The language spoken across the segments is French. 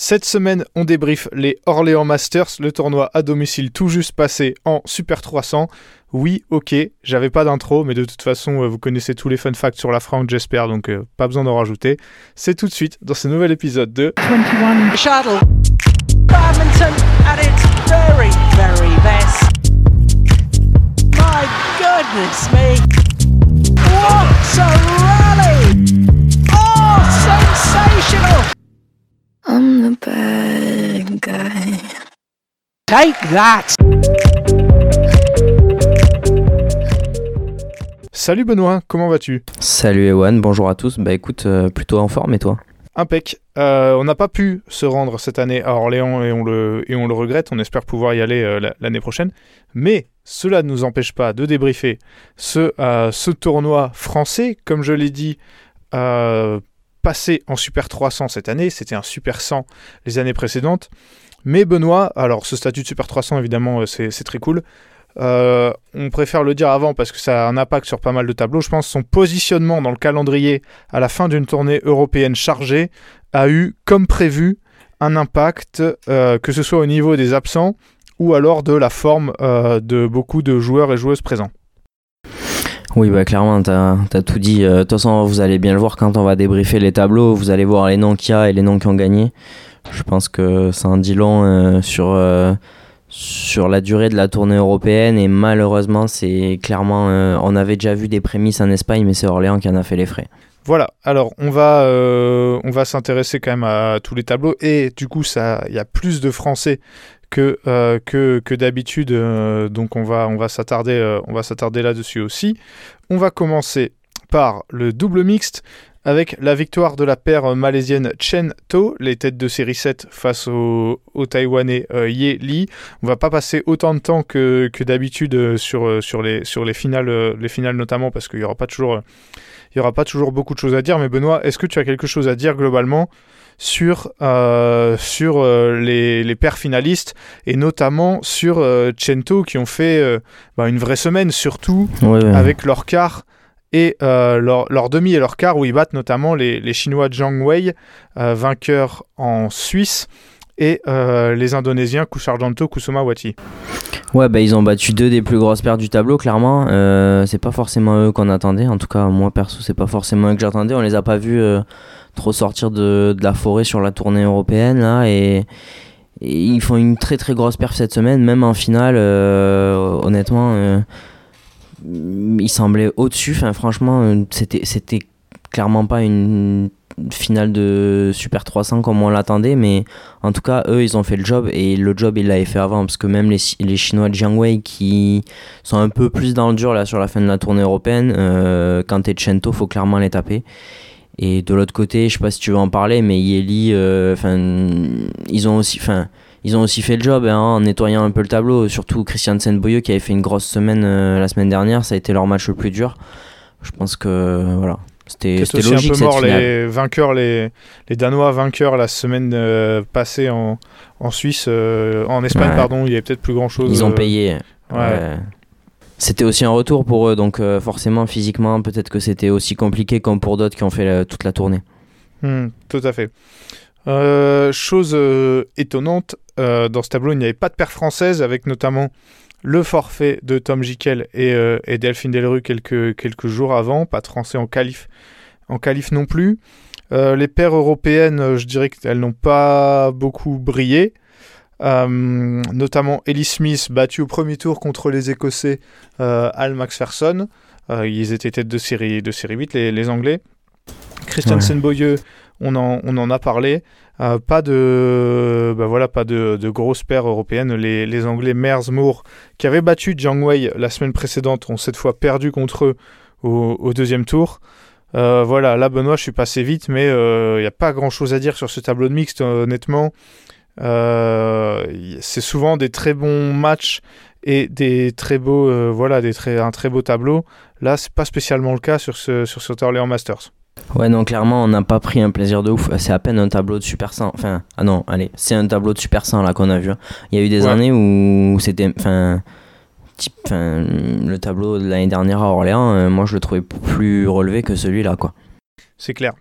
Cette semaine, on débriefe les Orléans Masters, le tournoi à domicile tout juste passé en Super 300. Oui, ok, j'avais pas d'intro, mais de toute façon, euh, vous connaissez tous les fun facts sur la France, j'espère, donc euh, pas besoin d'en rajouter. C'est tout de suite dans ce nouvel épisode de 21 Shuttle. Badminton at its very, very best. My goodness me. What a rally! Oh, sensational! I'm the bad guy. Take that! Salut Benoît, comment vas-tu? Salut Ewan, bonjour à tous. Bah écoute, euh, plutôt en forme et toi? Impec. Euh, on n'a pas pu se rendre cette année à Orléans et on le, et on le regrette. On espère pouvoir y aller euh, la- l'année prochaine. Mais cela ne nous empêche pas de débriefer ce, euh, ce tournoi français. Comme je l'ai dit, euh, passé en Super 300 cette année. C'était un Super 100 les années précédentes. Mais Benoît, alors ce statut de Super 300, évidemment, euh, c'est très cool. Euh, on préfère le dire avant parce que ça a un impact sur pas mal de tableaux. Je pense son positionnement dans le calendrier à la fin d'une tournée européenne chargée a eu, comme prévu, un impact, euh, que ce soit au niveau des absents ou alors de la forme de beaucoup de joueurs et joueuses présents. Oui, bah clairement, t'as as tout dit. Euh, De toute façon, vous allez bien le voir quand on va débriefer les tableaux. Vous allez voir les noms qu'il y a et les noms qui ont gagné. Je pense que ça en dit long euh, sur, euh, sur la durée de la tournée européenne. Et malheureusement, c'est clairement. on avait déjà vu des prémices en Espagne, mais c'est Orléans qui en a fait les frais. Voilà, alors on va, on va s'intéresser quand même à tous les tableaux et du coup il y a plus de Français que, euh, que, que d'habitude, euh, donc on va, on va s'attarder, euh, on va s'attarder là-dessus aussi. On va commencer par le double mixte avec la victoire de la paire malaisienne Chen To, les têtes de série 7 face au, au Taïwanais Ye Li. On va pas passer autant de temps que, d'habitude sur, les, finales, les finales notamment parce qu'il y aura n'y aura pas toujours beaucoup de choses à dire, mais Benoît, est-ce que tu as quelque chose à dire globalement sur, euh, sur euh, les, les paires finalistes et notamment sur euh, Chento qui ont fait bah, une vraie semaine, surtout Ouais, ouais. avec leur quart et euh, leur, leur demi et leur quart où ils battent notamment les, les Chinois Zhang Wei, euh, vainqueurs en Suisse, et euh, les Indonésiens Kusarjanto Kusuma Wati. Ouais, bah, ils ont battu deux des plus grosses paires du tableau, clairement. C'est pas forcément eux qu'on attendait. En tout cas, moi perso, c'est pas forcément eux que j'attendais. On les a pas vus trop sortir de, la forêt sur la tournée européenne là, et, et ils font une très très grosse perf cette semaine, même en finale. euh, honnêtement, euh, ils semblaient au-dessus. Enfin, franchement, euh, c'était c'était clairement pas une finale de Super 300 comme on l'attendait, mais en tout cas, eux, ils ont fait le job et le job, ils l'avaient fait avant parce que même les, les Chinois de Jiangwei qui sont un peu plus dans le dur là sur la fin de la tournée européenne, euh, quand t'es Chento, faut clairement les taper. Et de l'autre côté, je sais pas si tu veux en parler, mais Yeli, euh, enfin, ils ont aussi, enfin, ils ont aussi fait le job hein, en nettoyant un peu le tableau. Surtout Christiansen Boyeux qui avait fait une grosse semaine euh, la semaine dernière, ça a été leur match le plus dur. Je pense que voilà, c'était logique un peu mort les vainqueurs, les, les Danois vainqueurs la semaine euh, passée en, en Suisse, euh, en Espagne, Ouais. pardon, il y avait peut-être plus grand chose. Ils ont payé. ouais. C'était aussi un retour pour eux, donc euh, forcément, physiquement, peut-être que c'était aussi compliqué comme pour d'autres qui ont fait la- toute la tournée. Hmm, tout à fait. Euh, chose euh, étonnante, dans ce tableau, il n'y avait pas de paire française, avec notamment le forfait de Tom Jikel et, Delphine Delru quelques, jours avant, pas de français en qualif, en qualif non plus. Les paires européennes, je dirais qu'elles n'ont pas beaucoup brillé. Euh, notamment Ellie Smith battue au premier tour contre les Écossais euh, Al Macpherson. Euh, ils étaient tête de série, de série 8, les, les Anglais. Christiansen Boyeux, on en, on en a parlé. Euh, pas de, bah voilà, pas de, de grosses paires européennes. Les, les Anglais Mers Moore, qui avaient battu Jiang Wei la semaine précédente, ont cette fois perdu contre eux au, au deuxième tour. Euh, voilà, là Benoît, je suis passé vite, mais il n'y a pas grand chose à dire sur ce tableau de mixte, honnêtement. Euh, c'est souvent des très bons matchs et des très beaux, euh, voilà, des très, un très beau tableau. Là, c'est pas spécialement le cas sur ce, sur cet Orléans Masters. Ouais, non, clairement, on n'a pas pris un plaisir de ouf. C'est à peine un tableau de Super 100. Enfin, ah non, allez, c'est un tableau de Super 100 là qu'on a vu. hein. Il y a eu des Ouais. années où c'était. Enfin. type- Enfin, le tableau de l'année dernière à Orléans, euh, moi je le trouvais plus relevé que celui-là, quoi. C'est clair.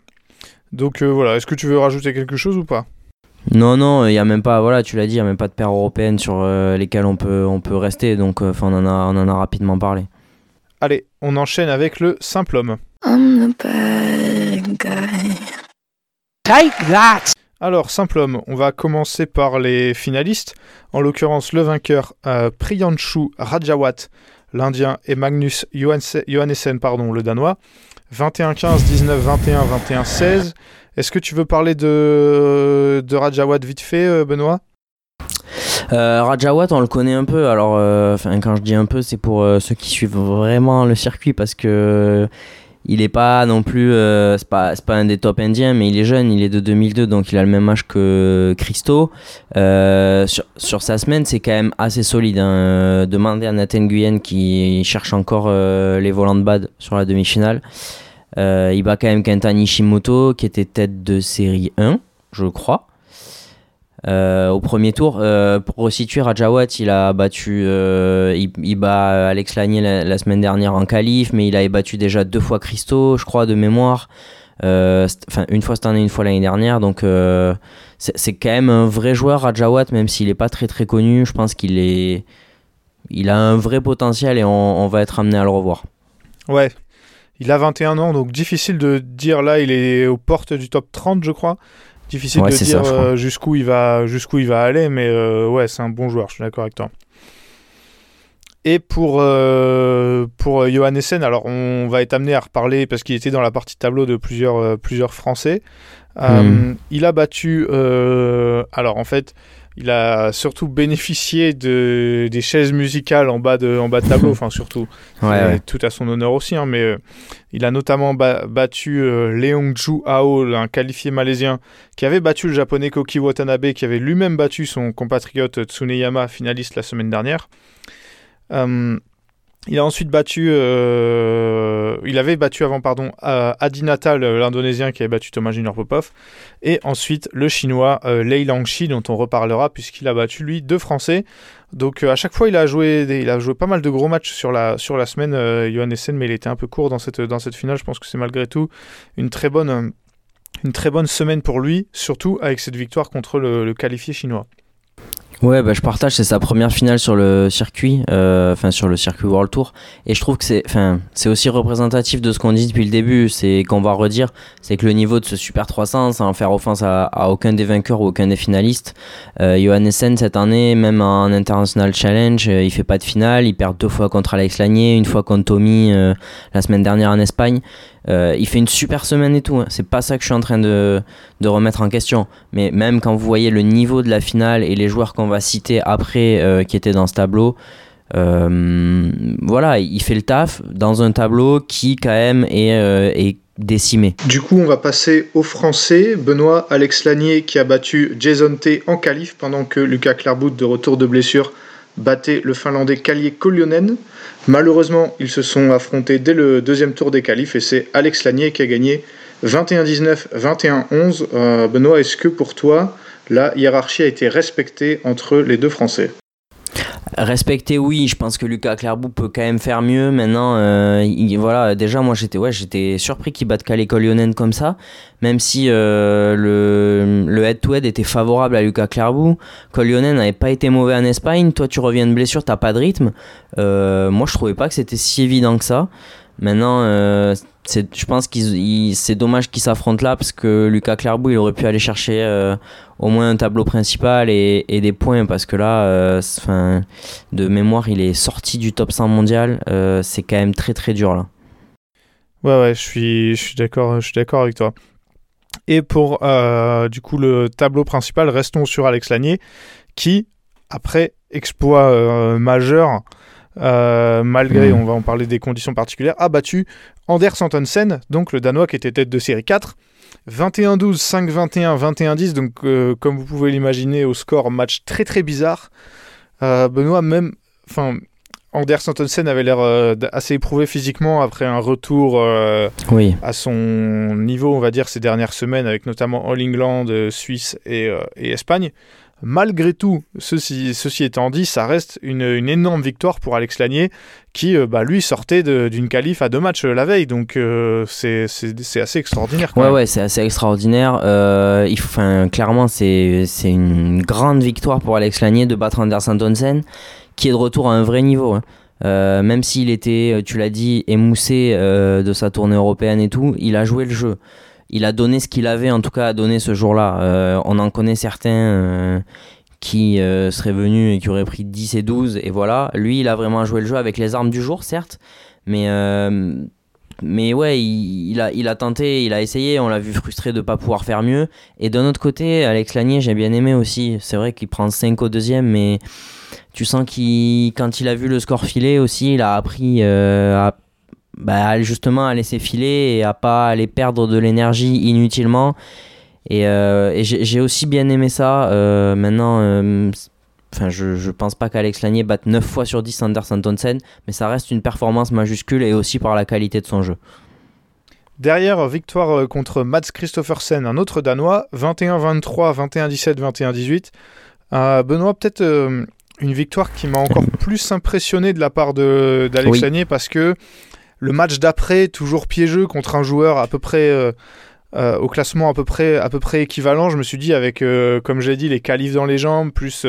Donc euh, voilà, est-ce que tu veux rajouter quelque chose ou pas? Non, non, il y a même pas, voilà, tu l'as dit, il y a même pas de paires européennes sur euh, lesquelles on peut, on peut rester, donc euh, enfin on, en a, on en a rapidement parlé. Allez, on enchaîne avec le simple homme. I'm the bad guy. Take that! Alors, simple homme, on va commencer par les finalistes. En l'occurrence, le vainqueur, euh, Priyanshu Rajawat, l'Indien, et Magnus Johanse- Johannesen, pardon, le Danois. 21-15, 19-21, 21-16. Est-ce que tu veux parler de, de Rajawat vite fait, euh, Benoît? Euh, Rajawat, on le connaît un peu. Alors, euh, quand je dis un peu, c'est pour ceux qui suivent vraiment le circuit parce que il est pas non plus, c'est pas, pas un des top indiens, mais il est jeune. Il est de 2002, donc il a le même âge que Christo. Sur, sur sa semaine, c'est quand même assez solide. Hein. Demandez à Nathan Nguyen qui cherche encore les volants de bad sur la demi-finale. Euh, il bat quand même Kenta Nishimoto, qui était tête de série 1, je crois. Euh, au premier tour, euh, pour resituer Rajawat, il a battu, il, bat Alex Lanier la, semaine dernière en qualif, mais il avait battu déjà deux fois Christo, je crois, de mémoire. Enfin, une fois cette année, une fois l'année dernière. Donc, c'est c'est quand même un vrai joueur, Rajawat, même s'il n'est pas très très connu. Je pense qu'il est, il a un vrai potentiel et on, on va être amené à le revoir. Ouais. Il a 21 ans, donc difficile de dire là, il est aux portes du top 30, je crois. Difficile Ouais, de dire euh, jusqu'où il va jusqu'où il va aller, mais euh, ouais, c'est un bon joueur, je suis d'accord avec toi. Et pour, euh, pour euh, alors on va être amené à reparler parce qu'il était dans la partie tableau de plusieurs, plusieurs Français. Hmm. Il a battu, alors en fait, il a surtout bénéficié de, des chaises musicales en bas de, en bas de tableau, enfin surtout. Ouais, Et ouais. Tout à son honneur aussi, hein, mais euh, il a notamment ba- battu euh, Leongju Ao, un qualifié malaisien, qui avait battu le japonais Koki Watanabe, qui avait lui-même battu son compatriote Tsuneyama, finaliste la semaine dernière. Euh, il a ensuite battu, euh, il avait battu avant, pardon, euh, Adi Natal, euh, l'Indonésien, qui avait battu Thomas Junior Popov, et ensuite le Chinois euh, Lei Langshi, dont on reparlera, puisqu'il a battu lui deux Français. Donc à chaque fois, il a joué, il a joué pas mal de gros matchs sur la, sur la semaine, Johan Essen, mais il était un peu court dans cette, dans cette finale. Je pense que c'est malgré tout une très bonne, une très bonne semaine pour lui, surtout avec cette victoire contre le qualifié chinois. Ouais, bah, je partage, c'est sa première finale sur le circuit, euh, enfin sur le circuit World Tour, et je trouve que c'est, enfin, c'est aussi représentatif de ce qu'on dit depuis le début, c'est qu'on va redire, c'est que le niveau de ce Super 300, sans faire offense à, aucun des vainqueurs ou aucun des finalistes, euh, Johannessen cette année, même en International Challenge, euh, il fait pas de finale, il perd deux fois contre Alex Lanier, une fois contre Tommy euh, la semaine dernière en Espagne. Euh, il fait une super semaine et tout. hein. C'est pas ça que je suis en train de, remettre en question. Mais même quand vous voyez le niveau de la finale et les joueurs qu'on va citer après euh, qui étaient dans ce tableau, euh, voilà, il fait le taf dans un tableau qui quand même est, décimé. Du coup, on va passer aux Français. Benoît Alex Lanier qui a battu Jason T en qualif pendant que Lucas Clairbout, de retour de blessure, battait le Finlandais Kalie Koljonen. Malheureusement, ils se sont affrontés dès le deuxième tour des qualifs et c'est Alex Lanier qui a gagné 21-19, 21-11. Euh, Benoît, est-ce que pour toi, la hiérarchie a été respectée entre les deux Français? Respecter, oui, je pense que Lucas Clairbout peut quand même faire mieux. Maintenant, euh, il- voilà, déjà, moi j'étais ouais, j'étais surpris qu'il batte Kalle Kolionen comme ça, même si euh, le, le head-to-head était favorable à Lucas Clairbout. Kolionen n'avait pas été mauvais en Espagne. Toi, tu reviens de blessure, t'as pas de rythme. Euh, moi, je trouvais pas que c'était si évident que ça. Maintenant, euh, je pense que c'est dommage qu'ils s'affrontent là parce que Lucas Clairbout, il aurait pu aller chercher euh, au moins un tableau principal et, et des points parce que là, euh, 'fin, de mémoire, il est sorti du top 100 mondial. euh, c'est quand même très très dur là. Ouais, ouais, je suis, je suis d'accord, je suis d'accord avec toi. Et pour du coup le tableau principal, restons sur Alex Lanier, qui après exploit majeur, euh, malgré, Mhm. on va en parler des conditions particulières, a battu Anders Antonsen, donc le Danois qui était tête de série 4. 21-12, 5-21, 21-10, donc euh, comme vous pouvez l'imaginer, au score match très très bizarre. Euh, Benoît, même, enfin, Anders Antonsen avait l'air euh, assez éprouvé physiquement après un retour Oui. à son niveau, on va dire, ces dernières semaines, avec notamment All England, Suisse et, et Espagne. Malgré tout, ceci, ceci étant dit, ça reste une, une énorme victoire pour Alex Lanier, qui, euh, bah, lui, sortait d'une qualif à deux matchs euh, la veille. Donc, euh, c'est assez extraordinaire. quand Ouais, même. ouais, c'est assez extraordinaire. Euh, il faut, clairement, c'est une grande victoire pour Alex Lanier de battre Anders Antonsen, qui est de retour à un vrai niveau. hein. Euh, même s'il était, tu l'as dit, émoussé euh, de sa tournée européenne et tout, il a joué le jeu. Il a donné ce qu'il avait, en tout cas, à donner ce jour-là. Euh, on en connaît certains euh, qui euh, seraient venus et qui auraient pris 10 et 12, et voilà. Lui, il a vraiment joué le jeu avec les armes du jour, certes, mais mais ouais, il, a, il a tenté, il a essayé, on l'a vu frustré de ne pas pouvoir faire mieux. Et d'un autre côté, Alex Lanier, j'ai bien aimé aussi. C'est vrai qu'il prend 5 au deuxième, mais tu sens qu'il, quand il a vu le score filer aussi, il a appris à, bah, justement à laisser filer et à pas aller perdre de l'énergie inutilement. Et, euh, et j'ai aussi bien aimé ça. Euh, maintenant, euh, Enfin, je, je pense pas qu'Alex Lanier batte 9 fois sur 10 Anders Antonsen, mais ça reste une performance majuscule et aussi par la qualité de son jeu. Derrière, victoire contre Mats Christoffersen, un autre Danois, 21-23, 21-17, 21-18. Euh, Benoît, peut-être une victoire qui m'a encore plus impressionné de la part d'Alex Oui. Lanier parce que le match d'après, toujours piégeux contre un joueur à peu près euh, euh, au classement à peu près, équivalent, je me suis dit avec, euh, comme j'ai dit, les qualifs dans les jambes, plus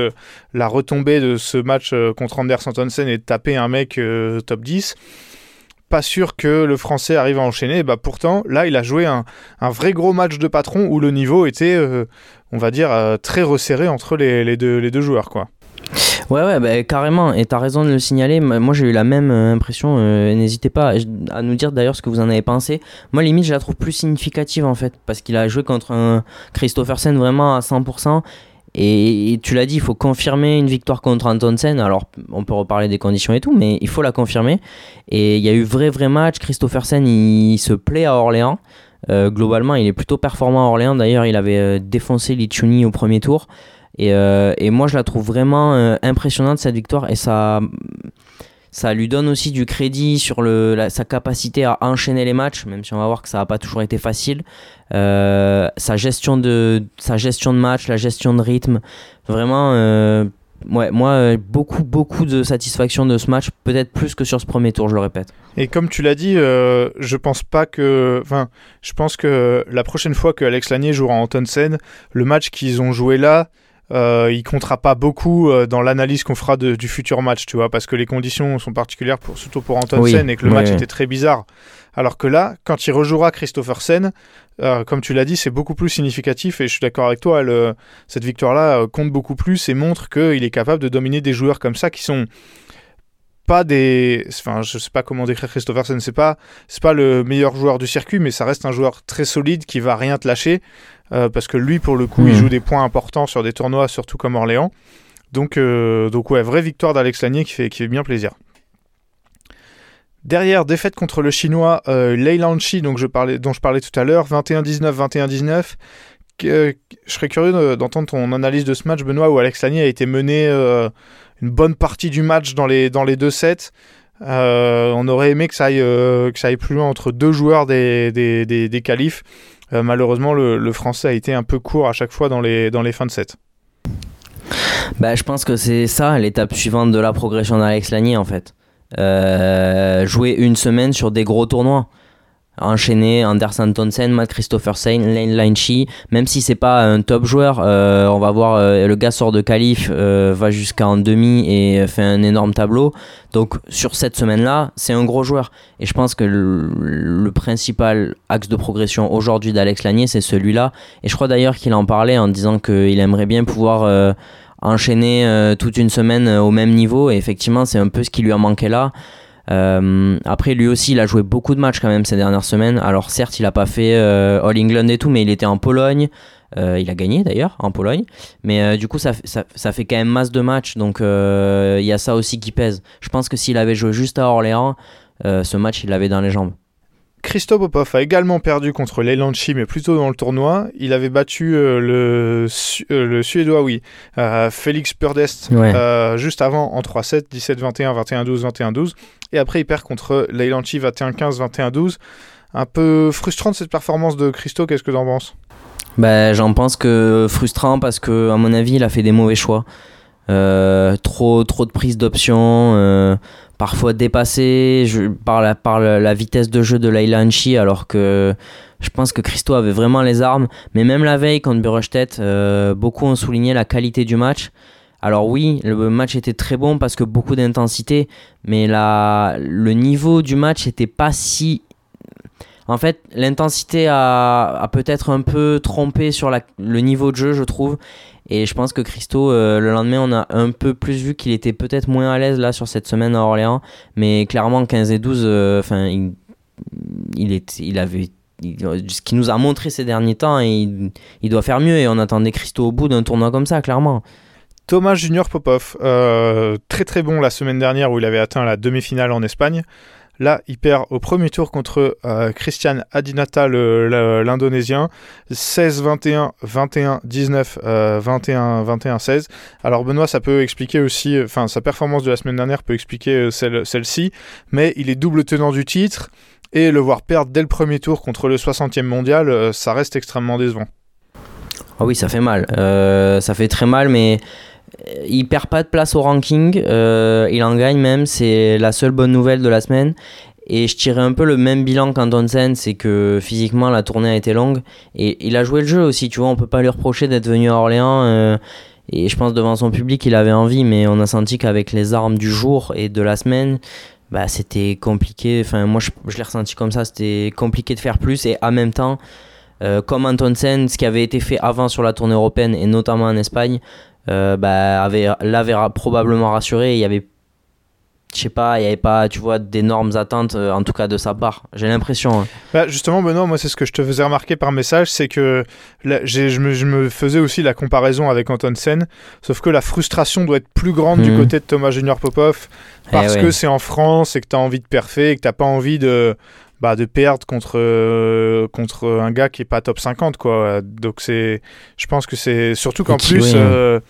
la retombée de ce match contre Anders Antonsen et de taper un mec top 10 pas sûr que le français arrive à enchaîner. Bah pourtant, là, il a joué un, vrai gros match de patron où le niveau était, on va dire, très resserré entre les, deux, les deux joueurs. Ouais, ouais, bah, carrément, et t'as raison de le signaler. Moi, j'ai eu la même euh, impression. euh, N'hésitez pas à- nous dire d'ailleurs ce que vous en avez pensé. Moi, limite, je la trouve plus significative en fait, parce qu'il a joué contre un Christophersen vraiment à 100%. Et, tu l'as dit, il faut confirmer une victoire contre Antonsen. Alors, on peut reparler des conditions et tout, mais il faut la confirmer. Et il y a eu vrai, vrai match. Christophersen, il, se plaît à Orléans. Euh, globalement, il est plutôt performant à Orléans. D'ailleurs, il avait euh, défoncé Lichuni au premier tour. Et, euh, et moi, je la trouve vraiment euh, impressionnante cette victoire et ça, ça lui donne aussi du crédit sur sa capacité à enchaîner les matchs, même si on va voir que ça n'a pas toujours été facile. Euh, sa, gestion de, sa gestion de match, la gestion de rythme, vraiment, moi, beaucoup, beaucoup de satisfaction de ce match, peut-être plus que sur ce premier tour, je le répète. Et comme tu l'as dit, je pense pas que. Enfin, je pense que la prochaine fois que Alex Lanier jouera en Antonsen, le match qu'ils ont joué là. Euh, il comptera pas beaucoup euh, dans l'analyse qu'on fera de- du futur match, tu vois, parce que les conditions sont particulières, pour, surtout pour Antonsen, Oui, et que le oui, match oui. était très bizarre. Alors que là, quand il rejouera Christophersen, euh, comme tu l'as dit, c'est beaucoup plus significatif, et je suis d'accord avec toi, le- cette victoire-là euh, compte beaucoup plus et montre qu'il est capable de dominer des joueurs comme ça qui sont pas des enfin je sais pas comment décrire c'est pas c'est pas le meilleur joueur du circuit mais ça reste un joueur très solide qui va rien te lâcher euh, parce que lui pour le coup il Mhm. joue des points importants sur des tournois surtout comme Orléans donc euh, donc ouais vraie victoire d'Alex Lanier qui fait qui fait bien plaisir Derrière, défaite contre le chinois euh, Lei Lanchi, donc je parlais, dont je parlais tout à l'heure, 21-19, 21-19. Que- je serais curieux de- d'entendre ton analyse de ce match, Benoît, où Alex Lanier a été mené euh, une bonne partie du match dans les, deux sets. Euh, on aurait aimé que ça, aille, euh, que ça aille plus loin entre deux joueurs des, des, qualifs. Euh, malheureusement, le, français a été un peu court à chaque fois dans les, fins de set. Bah, je pense que c'est ça l'étape suivante de la progression d'Alex Lanier en fait. Jouer une semaine sur des gros tournois. Enchaîner Anderson Townsend, Matt Christophersen, Lane Linchi, même si c'est pas un top joueur, euh, on va voir euh, le gars sort de qualif, euh, va jusqu'à en demi et fait un énorme tableau. Donc sur cette semaine-là, c'est un gros joueur. Et je pense que le, principal axe de progression aujourd'hui d'Alex Lanier, c'est celui-là. Et je crois d'ailleurs qu'il en parlait en disant qu'il aimerait bien pouvoir euh, enchaîner toute une semaine au même niveau. Et effectivement, c'est un peu ce qui lui a manqué là. Euh, après, lui aussi, il a joué beaucoup de matchs quand même ces dernières semaines. Alors, certes, il a pas fait euh, All England et tout, mais il était en Pologne. Euh, il a gagné d'ailleurs en Pologne. Mais du coup, ça, ça, fait quand même masse de matchs. Donc, il y a ça aussi qui pèse. Je pense que s'il avait joué juste à Orléans, ce match, il l'avait dans les jambes. Christo Popov a également perdu contre Leyland Chi, mais plutôt dans le tournoi. Il avait battu euh, le, Su- euh, le Suédois, oui, euh, Félix Purdest, Ouais. juste avant en 3-7, 17-21, 21-12, 21-12. Et après, il perd contre Leyland Chi, 21-15, 21-12. Un peu frustrante cette performance de Christo, qu'est-ce que t'en penses? Ben, j'en pense que frustrant parce que, à mon avis, il a fait des mauvais choix. Trop, trop de prise d'options, parfois dépassé par, la, vitesse de jeu de Laila Hanchi, alors que je pense que Christo avait vraiment les armes. Mais même la veille contre Burestedt, euh, beaucoup ont souligné la qualité du match. Alors oui, le match était très bon parce que beaucoup d'intensité, mais le niveau du match n'était pas si en fait, l'intensité a, peut-être un peu trompé sur le niveau de jeu, je trouve. Et je pense que Christo, euh, le lendemain, on a un peu plus vu qu'il était peut-être moins à l'aise là sur cette semaine à Orléans. Mais clairement, 15 et 12, euh, il, il, il avait. ce qu'il nous a montré ces derniers temps, il, il doit faire mieux. Et on attendait Christo au bout d'un tournoi comme ça, clairement. Thomas Junior Popov, euh, très très bon la semaine dernière où il avait atteint la demi-finale en Espagne. Là, il perd au premier tour contre euh, Christian Adinata, l'Indonésien. 16-21, 21-19, euh, 21-21-16. Alors Benoît, ça peut expliquer aussi, enfin sa performance de la semaine dernière peut expliquer euh, celle- celle-ci, mais il est double tenant du titre et le voir perdre dès le premier tour contre le 60e mondial, euh, ça reste extrêmement décevant. Ah oui, ça fait mal. Ça fait très mal, mais il perd pas de place au ranking. euh, il en gagne même. C'est la seule bonne nouvelle de la semaine. Et je tirais un peu le même bilan qu'Antonsen, c'est que physiquement la tournée a été longue. Et il a joué le jeu aussi, tu vois. On peut pas lui reprocher d'être venu à Orléans. euh, et je pense devant son public, il avait envie, mais on a senti qu'avec les armes du jour et de la semaine, bah, c'était compliqué. Enfin, moi, je, l'ai ressenti comme ça. C'était compliqué de faire plus. Et en même temps, euh, comme Antonsen, ce qui avait été fait avant sur la tournée européenne et notamment en Espagne, euh, bah, avait, l'avait probablement rassuré. Il y avait, je sais pas, il y avait pas, tu vois, d'énormes attentes, euh, en tout cas de sa part. J'ai l'impression. hein. Bah, justement, Benoît, moi, c'est ce que je te faisais remarquer par message, c'est que là, je, me, je me faisais aussi la comparaison avec Anton Sen, sauf que la frustration doit être plus grande du Mhm. côté de Thomas Junior Popov, parce Eh que ouais. c'est en France et que tu as envie de perfer et que tu pas envie de, bah, de perdre contre, euh, contre un gars qui est pas top 50. Quoi. Donc, c'est, je pense que c'est surtout qu'en qui, plus. ouais. euh,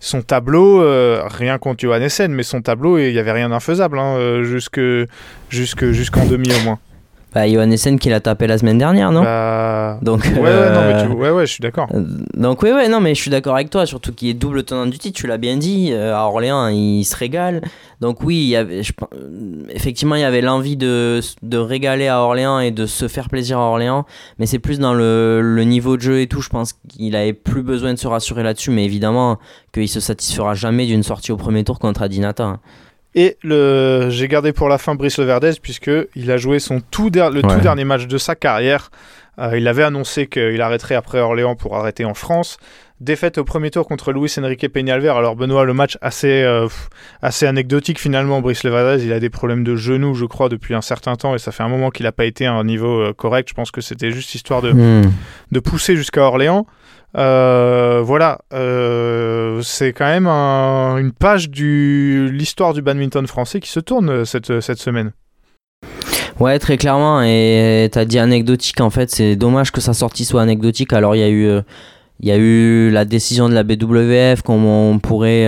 son tableau, euh, rien contre Johan Essen, mais son tableau, il n'y avait rien d'infaisable, hein, euh, jusque, jusque, jusqu'en demi au moins. Bah, Johan Essen qui l'a tapé la semaine dernière, non Bah, Donc, Ouais, ouais, non, mais euh, tu- ouais, ouais, je suis d'accord. Euh, Donc oui, ouais, non, mais je suis d'accord avec toi, surtout qu'il est double tenant du titre, tu l'as bien dit, euh, à Orléans, il se régale. Donc oui, il y avait, je pen- effectivement, il y avait l'envie de, de régaler à Orléans et de se faire plaisir à Orléans, mais c'est plus dans le, le niveau de jeu et tout, je pense qu'il avait plus besoin de se rassurer là-dessus, mais évidemment qu'il se satisfera jamais d'une sortie au premier tour contre Adinata. Et le, j'ai gardé pour la fin Brice Leverdez puisque il a joué son tout der- le tout dernier match de sa carrière. Euh, il avait annoncé qu'il arrêterait après Orléans pour arrêter en France. Défaite au premier tour contre Luis Enrique Peñalver. Alors Benoît, le match assez, euh, assez anecdotique finalement. Brice Leverdez, il a des problèmes de genoux, je crois, depuis un certain temps et ça fait un moment qu'il n'a pas été à un niveau euh, correct. Je pense que c'était juste histoire de, Hmm. de pousser jusqu'à Orléans. Euh, voilà, euh, c'est quand même un- une page de l'histoire du badminton français qui se tourne euh, cette, semaine. Ouais, très clairement. Et t'as dit anecdotique, en fait, c'est dommage que sa sortie soit anecdotique. Alors, il y a eu, y a eu la décision de la BWF qu'on on pourrait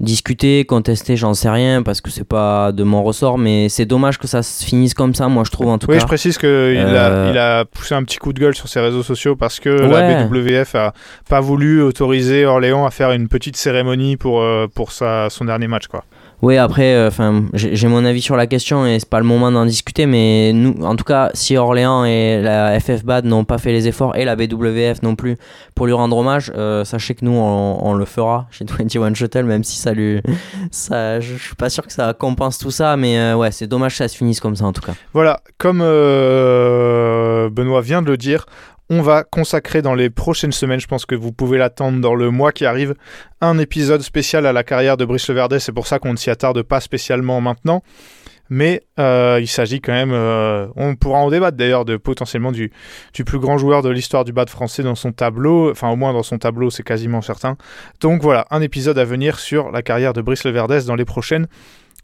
discuter, contester, j'en sais rien, parce que c'est pas de mon ressort. Mais c'est dommage que ça se finisse comme ça, moi, je trouve, en tout Oui, cas. je précise qu'il a, Euh, il a poussé un petit coup de gueule sur ses réseaux sociaux parce que Ouais. la BWF a pas voulu autoriser Orléans à faire une petite cérémonie pour, euh, pour sa, son dernier match. Quoi. Oui, après, euh, enfin, j'ai mon avis sur la question et c'est pas le moment d'en discuter, mais nous, en tout cas, si Orléans et la FFBAD n'ont pas fait les efforts et la BWF non plus pour lui rendre hommage, euh, sachez que nous, on, le fera chez 21 Shuttle, même si ça lui, ça, je suis pas sûr que ça compense tout ça, mais euh, ouais, c'est dommage que ça se finisse comme ça en tout cas. Voilà, comme Benoît vient de le dire, on va consacrer dans les prochaines semaines, je pense que vous pouvez l'attendre dans le mois qui arrive, un épisode spécial à la carrière de Brice Leverdez. C'est pour ça qu'on ne s'y attarde pas spécialement maintenant. Mais euh, il s'agit quand même, euh, on pourra en débattre d'ailleurs, de potentiellement du, plus grand joueur de l'histoire du bad français dans son tableau, enfin au moins dans son tableau, c'est quasiment certain. Donc voilà, un épisode à venir sur la carrière de Brice Leverdez dans les prochaines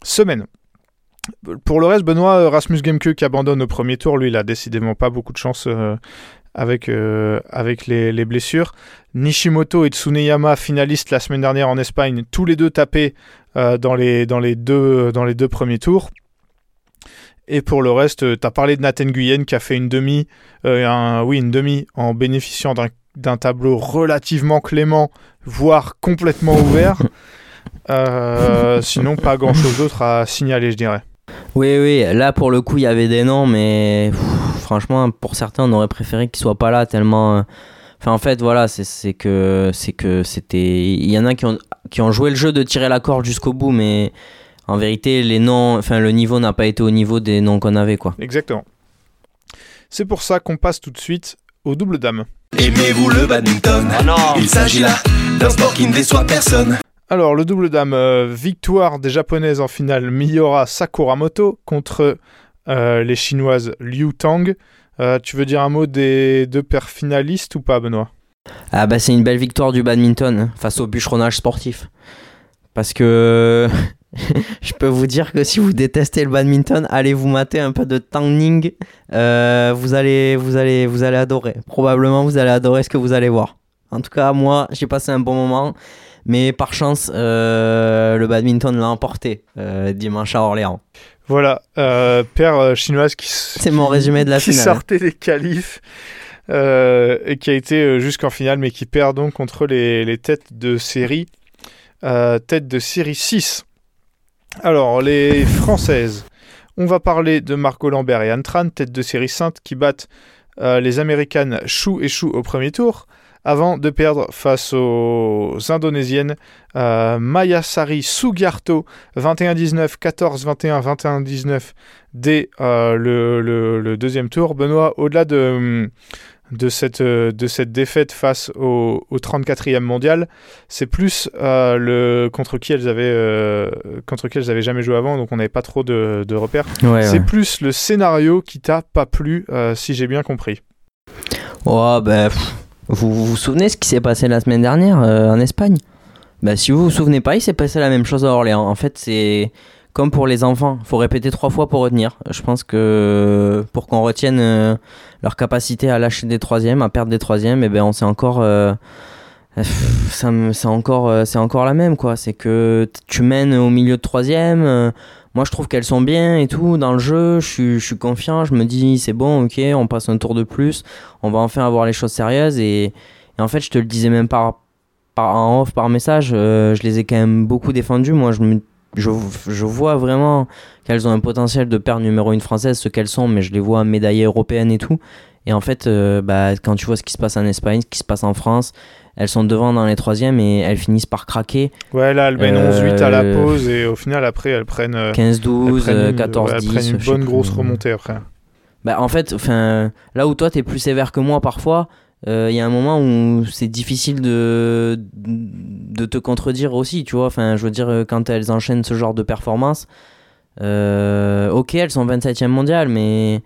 semaines. Pour le reste, Benoît euh, Rasmus Gemke qui abandonne au premier tour, lui, il a décidément pas beaucoup de chance euh, avec, euh, avec les, les blessures. Nishimoto et Tsuneyama, finalistes la semaine dernière en Espagne, tous les deux tapés euh, dans, les, dans, les deux, dans les deux premiers tours. Et pour le reste, tu as parlé de Nathan Guyen qui a fait une demi, un- oui, une demi en bénéficiant d'un d'un tableau relativement clément, voire complètement ouvert. Sinon, pas grand chose d'autre à signaler, je dirais. Oui, oui, là pour le coup, il y avait des noms, mais pff, franchement, pour certains, on aurait préféré qu'ils soient pas là tellement. euh, Enfin, en fait, voilà, c'est que c'est que c'était. Il y en a qui ont, qui ont joué le jeu de tirer la corde jusqu'au bout, mais en vérité, les noms, enfin, le niveau n'a pas été au niveau des noms qu'on avait, quoi. Exactement. C'est pour ça qu'on passe tout de suite au double dame. Aimez-vous le badminton? Il s'agit là d'un sport qui ne déçoit personne. Alors, le double dame, euh, victoire des japonaises en finale Miura Sakuramoto contre euh, les chinoises Liu Tang. Euh, tu veux dire un mot des deux paires finalistes ou pas, Benoît? Ah bah c'est une belle victoire du badminton hein, face au bûcheronnage sportif. Parce que je peux vous dire que si vous détestez le badminton, allez vous mater un peu de Tangning. Vous allez, vous allez, vous allez adorer. Probablement vous allez adorer ce que vous allez voir. En tout cas moi j'ai passé un bon moment, mais par chance euh, le badminton l'a emporté euh, dimanche à Orléans. Voilà, euh, paire euh, chinoise qui, C'est mon résumé de la qui finale. sortait des qualifs et qui a été jusqu'en finale, mais qui perd donc contre les, les têtes de série. Tête de série 6. Alors, les Françaises. On va parler de Marco Lambert et Anne Tran, tête de série 5, qui battent les Américaines Chou et Chou au premier tour, avant de perdre face aux Indonésiennes euh, Maya Sari Sugiarto 21-19, 14-21, 21-19 dès euh, le, le- le deuxième tour. Benoît, au-delà de, de, cette, de cette défaite face au, au 34e mondial, c'est plus euh, le contre qui elles avaient euh, contre qui elles avaient jamais joué avant, donc on n'avait pas trop de, de repères. Ouais, C'est ouais. plus le scénario qui t'a pas plu, si j'ai bien compris. Oh, bah, pff, vous, vous souvenez ce qui s'est passé la semaine dernière euh, en Espagne? Bah, Si vous vous souvenez pas, il s'est passé la même chose à Orléans. En fait, c'est comme pour les enfants. faut répéter trois fois pour retenir. Je pense que pour qu'on retienne euh, leur capacité à lâcher des troisièmes, à perdre des troisièmes, et ben on s'est encore. euh, me- c'est encore, euh, encore la même quoi. C'est que tu mènes au milieu de troisième. Moi, je trouve qu'elles sont bien et tout dans le jeu. Je suis, confiant. Je me dis, c'est bon, ok, on passe un tour de plus. On va enfin avoir les choses sérieuses. Et, en fait, je te le disais même par, par off, par message, euh, je les ai quand même beaucoup défendues. Moi, je, je vois vraiment qu'elles ont un potentiel de paire numéro une française, ce qu'elles sont, mais je les vois médaillées européennes et tout. Et en fait, euh, bah, quand tu vois ce qui se passe en Espagne, ce qui se passe en France, elles sont devant dans les troisièmes et elles finissent par craquer. Ouais, là, elles mènent Euh, 11-8 à la pause et au final, après, elles prennent, euh, 15, elles 12, prennent euh, une, 14, ouais, elles 10. prennent une bonne plus. grosse remontée après. Bah, en fait, enfin, là où toi t'es plus sévère que moi parfois, euh, il y a un moment où c'est difficile de, de te contredire aussi, tu vois. Enfin, je veux dire, euh, quand elles enchaînent ce genre de performance, euh, ok, elles sont 27e mondiale, mais.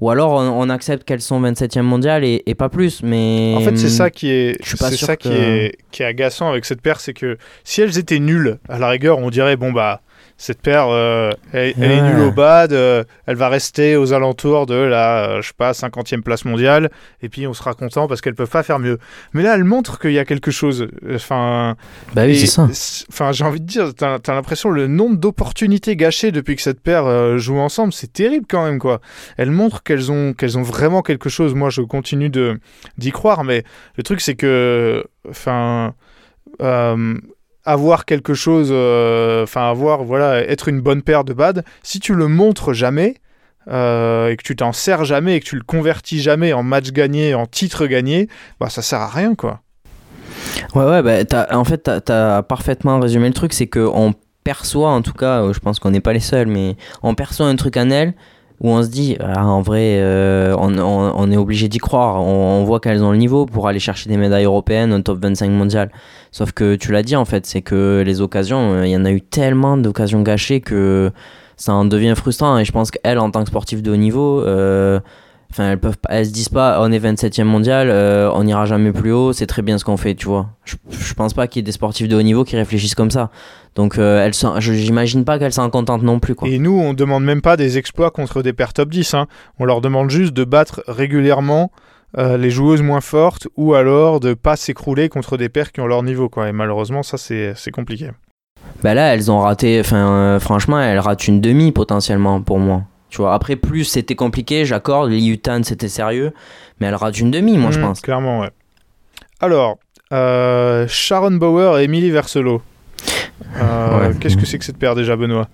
Ou alors on, on accepte qu'elles sont 27e mondiale et, et pas plus, mais. En fait, c'est ça qui est, je suis pas c'est sûr ça qui est, qui est agaçant avec cette paire, c'est que si elles étaient nulles, à la rigueur, on dirait bon bah cette paire, euh, elle, elle est nulle au bad, euh, elle va rester aux alentours de la, euh, je sais pas, 50e place mondiale, et puis on sera content parce qu'elles peuvent pas faire mieux. Mais là, elles montrent qu'il y a quelque chose. Enfin, Bah oui, c'est ça. Enfin, j'ai envie de dire, t'as as, l'impression le nombre d'opportunités gâchées depuis que cette paire euh, joue ensemble, c'est terrible quand même quoi. Elles montrent qu'elles ont qu'elles ont vraiment quelque chose. Moi, je continue de d'y croire, mais le truc c'est que, enfin, euh, avoir quelque chose, euh, enfin avoir voilà, être une bonne paire de bad. Si tu le montres jamais. euh, et que tu t'en sers jamais et que tu le convertis jamais en match gagné, en titre gagné, bah ça sert à rien quoi. Ouais, ouais, bah, en fait, t'as as parfaitement résumé le truc, c'est qu'on perçoit, en tout cas, euh, je pense qu'on n'est pas les seuls, mais on perçoit un truc en elles où on se dit, ah, en vrai, euh, on, est obligé d'y croire, on, voit qu'elles ont le niveau pour aller chercher des médailles européennes, un top 25 mondial. Sauf que tu l'as dit, en fait, c'est que les occasions, euh, il y en a eu tellement d'occasions gâchées que ça en devient frustrant, et je pense qu'elle, en tant que sportive de haut niveau, euh, Enfin, elles peuvent pas, elles se disent pas, on est 27e mondial, euh, on n'ira jamais plus haut, c'est très bien ce qu'on fait, tu vois. Je, je pense pas qu'il y ait des sportifs de haut niveau qui réfléchissent comme ça. Donc, euh, elles sont, je- j'imagine pas qu'elles sont contentes non plus, quoi. Et nous, on demande même pas des exploits contre des paires top 10. hein. On leur demande juste de battre régulièrement euh, les joueuses moins fortes ou alors de pas s'écrouler contre des paires qui ont leur niveau. Quoi. Et malheureusement, ça, c'est c'est compliqué. Bah là, elles ont raté, enfin, franchement, elles ratent une demi potentiellement pour moi. Tu vois, après, plus c'était compliqué, j'accorde, les Yutan c'était sérieux, mais elles ratent une demi, moi je Mm, pense. Clairement, ouais. Alors, euh, Sharon Bauer et Emily Verselo. Euh, Ouais. Qu'est-ce que c'est que cette paire déjà, Benoît?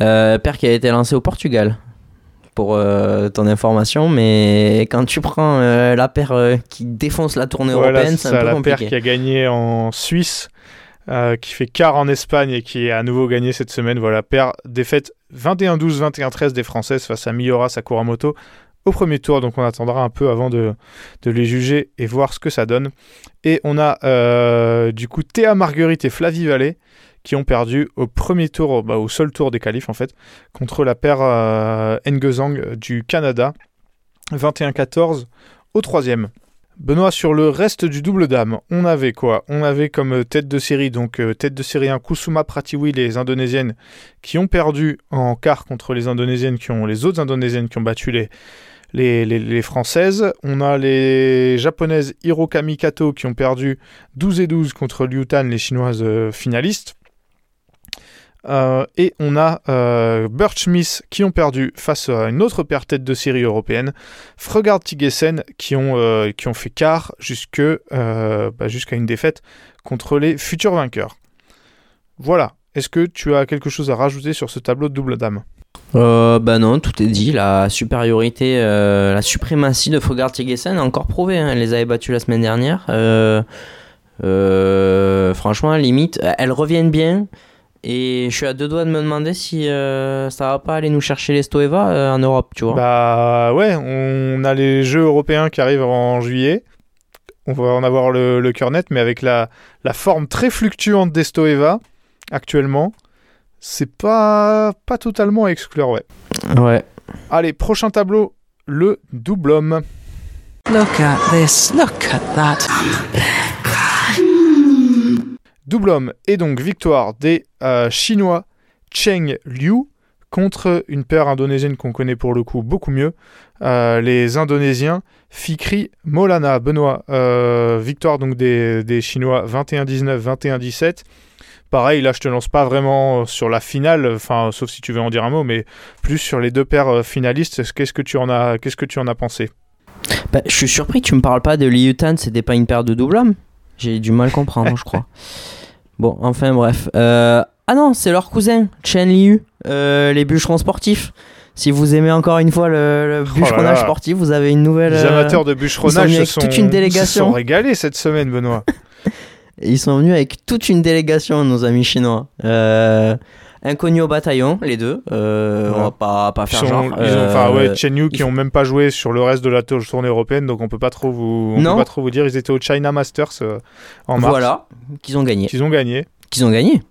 Euh, paire qui a été lancé au Portugal, pour ton information, mais quand tu prends la paire qui défonce la tournée Voilà, européenne, c'est un peu la paire compliqué. qui a gagné en Suisse, euh, qui fait quart en Espagne et qui a à nouveau gagné cette semaine. Voilà, paire défaite 21-12, 21-13 des Françaises face à Miura Sakuramoto au premier tour. Donc on attendra un peu avant de, de les juger et voir ce que ça donne. Et on a euh, du coup Théa Marguerite et Flavie Vallée qui ont perdu au premier tour, bah, au seul tour des qualifs en fait, contre la paire euh, Ngezang du Canada. 21-14 au troisième. Benoît, sur le reste du double dame, on avait quoi? On avait comme euh, tête de série, donc euh, tête de série 1, Kusuma Pratiwi, les Indonésiennes, qui ont perdu en quart contre les Indonésiennes, qui ont les autres Indonésiennes qui ont battu les, les, les- Françaises. On a les Japonaises Hirokami Kato qui ont perdu 12 et 12 contre Liutan, les Chinoises euh, finalistes. Euh, et on a euh, Smith qui ont perdu face à une autre paire tête de série européenne, Fregard Tigesen qui ont, euh, qui ont fait quart euh, bah, jusqu'à une défaite contre les futurs vainqueurs. Voilà. Est-ce que tu as quelque chose à rajouter sur ce tableau de double dame? Euh, bah non, tout est dit. La supériorité, la suprématie de Fogart Tigesen est encore prouvée. hein. Elle les avait battus la semaine dernière. Franchement, limite, elles reviennent bien. Et je suis à deux doigts de me demander si euh, ça va pas aller nous chercher les Stoeva euh, en Europe, tu vois. Bah ouais, on a les Jeux européens qui arrivent en juillet. On va en avoir le, le cœur net, mais avec la, la forme très fluctuante d'Estoeva actuellement, c'est pas, pas totalement à exclure, ouais. Ouais. Allez, prochain tableau, le double homme. Look at this. Look at that. Double homme et donc victoire des euh, Chinois Cheng Liu contre une paire indonésienne qu'on connaît pour le coup beaucoup mieux, euh, les Indonésiens Fikri Molana. Benoît, euh, victoire donc des, des Chinois 21-19, 21-17. Pareil, là je te lance pas vraiment sur la finale, enfin sauf si tu veux en dire un mot, mais plus sur les deux paires finalistes. Qu'est-ce que tu en as, qu'est-ce que tu en as pensé? Bah, je suis surpris que tu me parles pas de Liutan, c'était pas une paire de double homme? J'ai du mal à comprendre, je crois. Bon, enfin bref. Euh, Ah non, c'est leur cousin, Chen Liu, euh, les bûcherons sportifs. Si vous aimez encore une fois le, le Oh là bûcheronnage là. sportif, vous avez une nouvelle. Les euh, amateurs de ils sont bûcheronnage venus se avec sont, toute une se délégation. sont régalés cette semaine, Benoît. Ils sont venus avec toute une délégation, nos amis chinois. Euh, inconnus au bataillon, les deux. Euh, Ouais. On va pas, pas Ils faire sont- genre. ils ont, enfin, Euh, ouais, Chen Yu qui ont même pas joué sur le reste de la tour- tournée européenne, donc on peut pas trop vous, on Non. peut pas trop vous dire. Ils étaient au China Masters euh, en mars, Voilà, qu'ils ont gagné. qu'ils ont gagné. qu'ils ont gagné.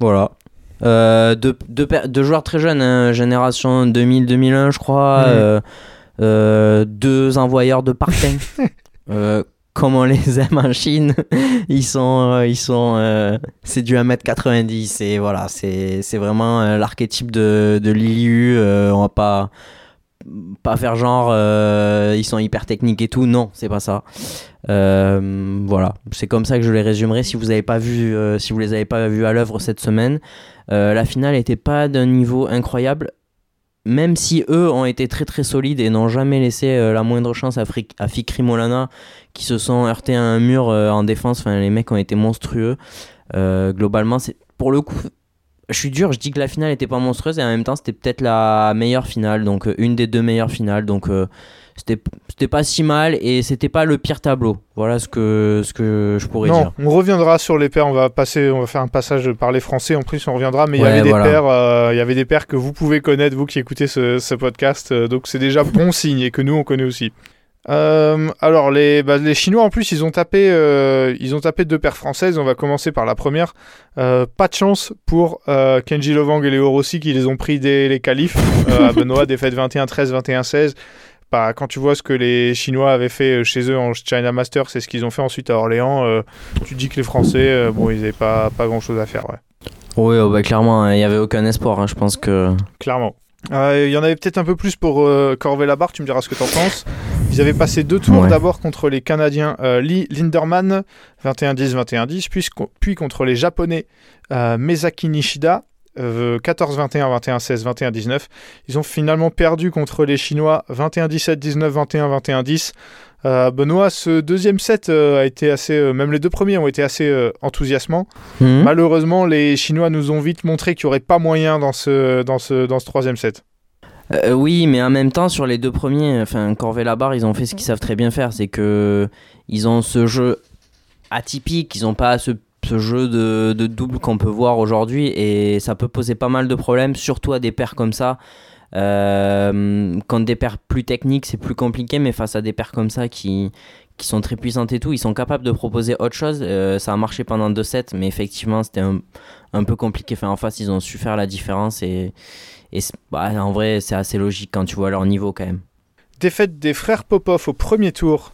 Voilà. Euh, deux, deux, per- deux joueurs très jeunes, hein, génération 2000-2001, je crois. Mhm. euh, deux envoyeurs de parfum. euh, comme on les aime en Chine. ils sont. euh, ils sont euh, c'est du 1m90. Et voilà, c'est vraiment euh, l'archétype de, de Liliu. euh, on va pas. Pas faire genre ils sont hyper techniques et tout, non, c'est pas ça. Voilà, c'est comme ça que je les résumerai. Si vous avez pas vu, si vous les avez pas vus à l'œuvre cette semaine, la finale n'était pas d'un niveau incroyable, même si eux ont été très très solides et n'ont jamais laissé euh, la moindre chance à, Fikri Molana, qui se sont heurtés à un mur euh, en défense. Enfin, les mecs ont été monstrueux. Euh, globalement, c'est pour le coup. Je suis dur, je dis que la finale n'était pas monstrueuse et en même temps c'était peut-être la meilleure finale, donc une des deux meilleures finales. Donc c'était c'était pas si mal et c'était pas le pire tableau. Voilà ce que, ce que je pourrais Non, dire. on reviendra sur les paires. On va passer, on va faire un passage par les Français. En plus, on reviendra. Mais il y avait des voilà. paires, euh, il y avait des paires que vous pouvez connaître, vous qui écoutez ce, ce podcast. euh, donc c'est déjà bon signe et que nous on connaît aussi. Euh, alors les, bah, les Chinois en plus ils ont tapé euh, ils ont tapé deux paires françaises. On va commencer par la première. Euh, pas de chance pour Kenji Lovang et Léo Rossi qui les ont pris dès les qualifs. À Benoît défaite 21-13, 21-16. Bah, quand tu vois ce que les Chinois avaient fait euh, chez eux en China Master, c'est ce qu'ils ont fait ensuite à Orléans, euh, tu dis que les Français, euh, bon, ils n'avaient pas, pas grand-chose à faire, ouais. Oui, oh, bah, clairement, hein, il n'y avait aucun espoir. hein, Je pense que. Clairement. Euh, Il y en avait peut-être un peu plus pour Corvée-Labarre, tu me diras ce que t'en penses. Ils avaient passé deux tours Ouais. d'abord contre les Canadiens Lee Linderman, 21-10, 21-10, puis, puis contre les Japonais euh, Mezaki Nishida, euh, 14-21, 21-16, 21-19. Ils ont finalement perdu contre les Chinois 21-17, 19-21, 21-10. Euh, Benoît, ce deuxième set euh, a été assez, euh, même les deux premiers ont été assez euh, enthousiasmants. Hmm. Malheureusement, les Chinois nous ont vite montré qu'il n'y aurait pas moyen dans ce, dans ce, dans ce troisième set. Euh, oui, mais en même temps, sur les deux premiers, enfin, Corvée-Labarre, ils ont fait ce qu'ils savent très bien faire. C'est que ils ont ce jeu atypique, ils n'ont pas ce, ce jeu de, double qu'on peut voir aujourd'hui. Et ça peut poser pas mal de problèmes, surtout à des paires comme ça. Euh, quand des paires plus techniques, c'est plus compliqué, mais face à des paires comme ça qui, qui sont très puissantes et tout, ils sont capables de proposer autre chose. Euh, ça a marché pendant deux sets, mais effectivement, c'était un, peu compliqué. En face, ils ont su faire la différence et. Bah, en vrai, c'est assez logique quand tu vois leur niveau quand même. Défaite des frères Popov au premier tour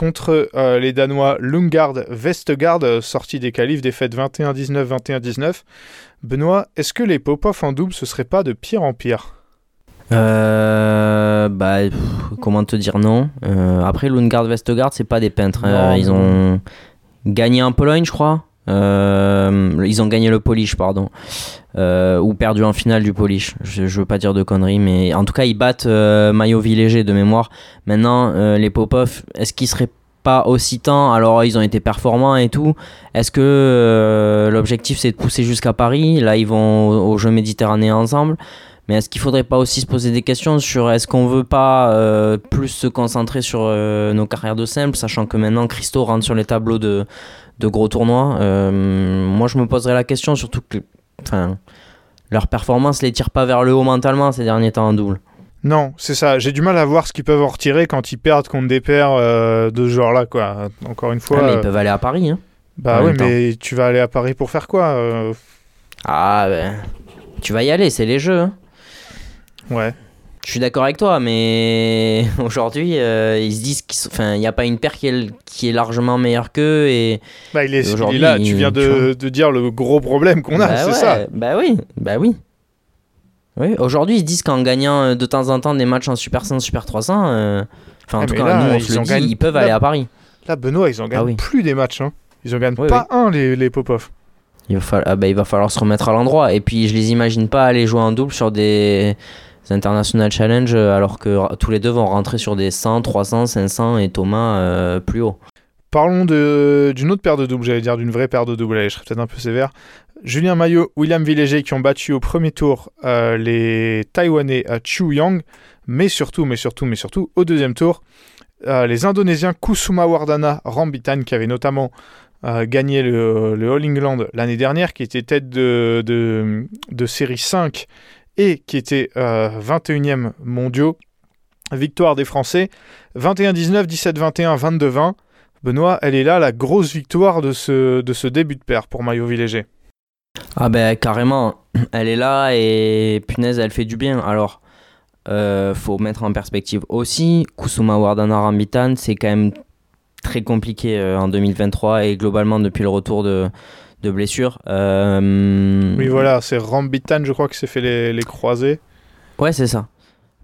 contre euh, les Danois Lungard Vestegaard, euh, sortis des qualifs, défaite 21-19, 21-19. Benoît, est-ce que les Popov en double, ce serait pas de pire en pire? Euh, bah, pff, comment te dire non? Euh, Après, Lundgaard, Vestergaard, c'est pas des peintres. hein. Ils ont gagné en Pologne, je crois. Euh, ils ont gagné le Polish, pardon. Euh, ou perdu en finale du Polish. Je, je veux pas dire de conneries, mais en tout cas, ils battent euh, Mayovi léger de mémoire. Maintenant, euh, les Popov, est-ce qu'ils seraient pas aussi temps Alors, ils ont été performants et tout. Est-ce que l'objectif c'est de pousser jusqu'à Paris? Là, ils vont aux, aux Jeux méditerranéens ensemble. Mais est-ce qu'il faudrait pas aussi se poser des questions sur est-ce qu'on veut pas plus se concentrer sur nos carrières de simple, sachant que maintenant Christo rentre sur les tableaux de, de gros tournois Euh, Moi, je me poserais la question, surtout que enfin, leur performance les tire pas vers le haut mentalement ces derniers temps en double. Non, c'est ça. J'ai du mal à voir ce qu'ils peuvent en retirer quand ils perdent contre des paires euh, de ce genre-là, quoi. Encore une fois. Ah, mais euh, ils peuvent aller à Paris. Hein. Bah oui, mais tu vas aller à Paris pour faire quoi euh, Ah, ben, tu vas y aller, c'est les jeux. hein. Ouais. Je suis d'accord avec toi, mais aujourd'hui, euh, ils se disent qu'il n'y a pas une paire qui est, qui est largement meilleure qu'eux. Et... Bah, il est, il est Aujourd'hui, là. Tu viens de, dire le gros problème qu'on a, Bah c'est ouais, ça. Bah oui, bah oui. Oui, aujourd'hui, ils se disent qu'en gagnant euh, de temps en temps des matchs en Super 100, Super 300, euh, enfin en Ah, tout cas, là, nous, on ils se le en dit, gagnent- ils peuvent là- aller à Paris. Là, Benoît, ils en gagnent Ah oui. plus des matchs. Hein. Ils en gagnent Oui, pas un, les, les Popov. Il va, falloir, ah bah, il va falloir se remettre à l'endroit. Et puis, je les imagine pas aller jouer en double sur des International Challenge euh, alors que tous les deux vont rentrer sur des 100, 300, 500 et Thomas euh, plus haut. Parlons d'une autre paire de doubles, j'allais dire d'une vraie paire de doubles, allez, je serais peut-être un peu sévère. Julien Maillot, William Villéger qui ont battu au premier tour euh, les Taïwanais euh, Chu Yang, mais surtout, mais surtout, mais surtout, au deuxième tour, les Indonésiens Kusuma Wardana Rambitan qui avaient notamment gagné le, le All England l'année dernière, qui était tête de, de, de série 5 et qui était euh, 21e mondiaux. Victoire des Français, 21-19, 17-21, 22-20. Benoît, elle est là, la grosse victoire de ce, de ce début de paire pour Maillot Villéger. Ah ben carrément, elle est là et punaise, elle fait du bien. Alors, euh, faut mettre en perspective aussi, Kusuma Wardana Rambitan, c'est quand même très compliqué euh, en 2023 et globalement depuis le retour de, de blessure. Euh, Oui, voilà, c'est Rambitan, je crois, qui s'est fait les, les croisés. Ouais, c'est ça.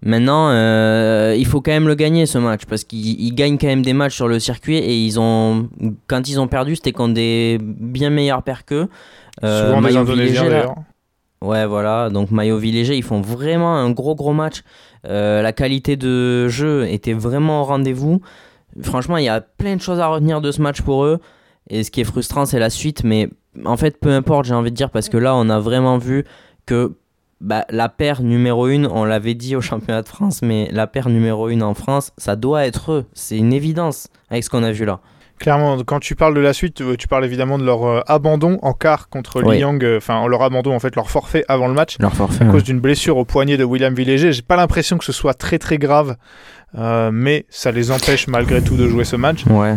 Maintenant, euh, il faut quand même le gagner ce match parce qu'ils ils gagnent quand même des matchs sur le circuit et ils ont, quand ils ont perdu, c'était contre des bien meilleurs paires qu'eux. Euh, Souvent des Indonésiens d'ailleurs. Ouais, voilà. Donc Maillot Villéger, ils font vraiment un gros gros match. Euh, la qualité de jeu était vraiment au rendez-vous. Franchement, il y a plein de choses à retenir de ce match pour eux. Et ce qui est frustrant, c'est la suite. Mais en fait, peu importe, j'ai envie de dire, parce que là, on a vraiment vu que bah, la paire numéro 1, on l'avait dit au championnat de France, mais la paire numéro 1 en France, ça doit être eux. C'est une évidence avec ce qu'on a vu là. Clairement, quand tu parles de la suite, euh, tu parles évidemment de leur euh, abandon en quart contre Oui. Li Yang, euh, enfin leur abandon en fait, leur forfait avant le match. Leur forfait. à cause d'une blessure au poignet de William Villéger. J'ai pas l'impression que ce soit très très grave, euh, mais ça les empêche malgré tout de jouer ce match. Ouais.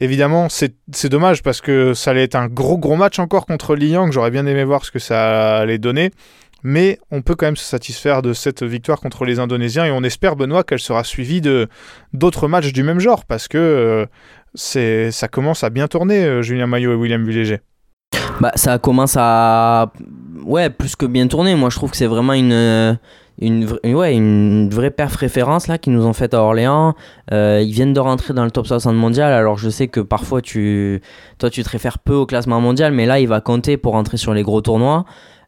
Évidemment, c'est dommage parce que ça allait être un gros gros match encore contre Li Yang. J'aurais bien aimé voir ce que ça allait donner. Mais on peut quand même se satisfaire de cette victoire contre les Indonésiens et on espère, Benoît, qu'elle sera suivie de d'autres matchs du même genre parce que euh, ça commence à bien tourner, euh, Julien Maillot et William Villéger. Bah, ça commence à. Ouais, plus que bien tourner. Moi, je trouve que c'est vraiment une. Une, ouais, une vraie perf référence là qu'ils nous ont faite à Orléans. Euh, ils viennent de rentrer dans le top 60 mondial. Alors je sais que parfois tu, toi tu te réfères peu au classement mondial, mais là il va compter pour rentrer sur les gros tournois.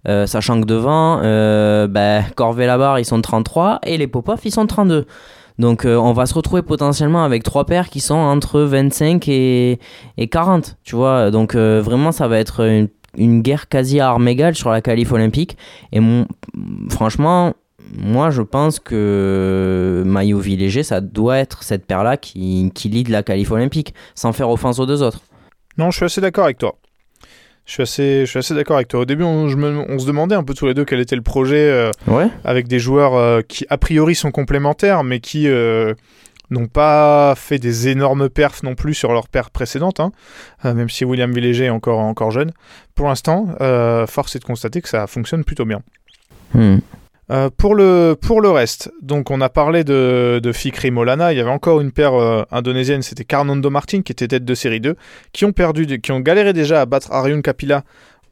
Euh, sachant que devant, euh, bah, Corvée Labarre ils sont 33 et les Popov ils sont 32. Donc euh, on va se retrouver potentiellement avec trois paires qui sont entre 25 et, et 40, tu vois. Donc vraiment ça va être une, guerre quasi à armes égales sur la qualif olympique. Et franchement, moi je pense que Maillot Villéger, ça doit être cette paire-là qui, qui lead la qualif olympique, sans faire offense aux deux autres. Non, je suis assez d'accord avec toi. Je suis assez, je suis assez d'accord avec toi. Au début, on, je me- on se demandait un peu tous les deux quel était le projet euh, Ouais. avec des joueurs euh, qui, a priori, sont complémentaires, mais qui euh, n'ont pas fait des énormes perfs non plus sur leur paire précédente, hein. Même si William Villéger est encore, encore jeune. Pour l'instant, force est de constater que ça fonctionne plutôt bien. Hmm. Euh, pour, le, pour le reste, donc on a parlé de, Fikri Molana, il y avait encore une paire euh, indonésienne, c'était Carnondo Martin qui était tête de série 2, qui ont perdu, qui ont galéré déjà à battre Aryun Kapila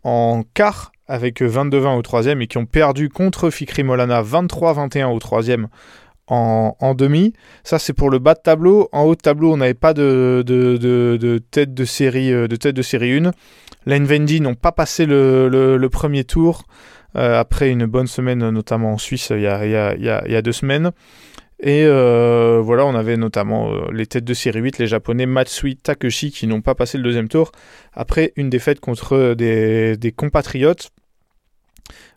en quart avec euh, 22-20 au troisième et qui ont perdu contre Fikri Molana 23-21 au troisième en, en demi. Ça c'est pour le bas de tableau. En haut de tableau, on n'avait pas de, de, tête de série de tête de série 1. Lane Vendy n'ont pas passé le- le premier tour. Euh, après une bonne semaine, notamment en Suisse, il y a, il y a- il y a- il y a deux semaines. Et euh, voilà, on avait notamment euh, les têtes de série 8, les japonais Matsui Takeshi, qui n'ont pas passé le deuxième tour, après une défaite contre des, des compatriotes.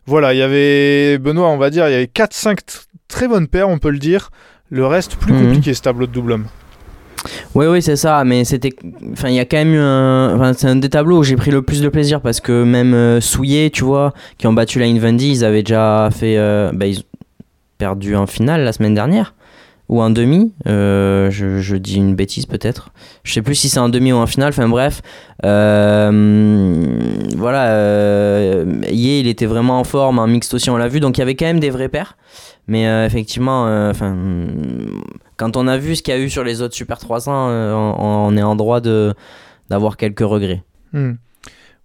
Voilà, il y avait, Benoît, on va dire, il y avait 4-5 t- très bonnes paires, on peut le dire. Le reste, plus Mhm. compliqué ce tableau de double homme. Oui, oui, c'est ça, mais c'était. Enfin, il y a quand même eu un. Enfin, c'est un des tableaux où j'ai pris le plus de plaisir parce que même euh, tu vois, qui ont battu la Invendi, ils avaient déjà fait. euh, bah, ils ont perdu en finale la semaine dernière. Ou en demi. euh, je, je dis une bêtise peut-être. Je sais plus si c'est en demi ou en finale. Enfin, bref. Euh, voilà. Euh, Yé, il était vraiment en forme. En mixte aussi, on l'a vu. Donc, il y avait quand même des vrais paires. Mais effectivement, enfin, quand on a vu ce qu'il y a eu sur les autres Super 300, euh, on, on est en droit de d'avoir quelques regrets. Hmm.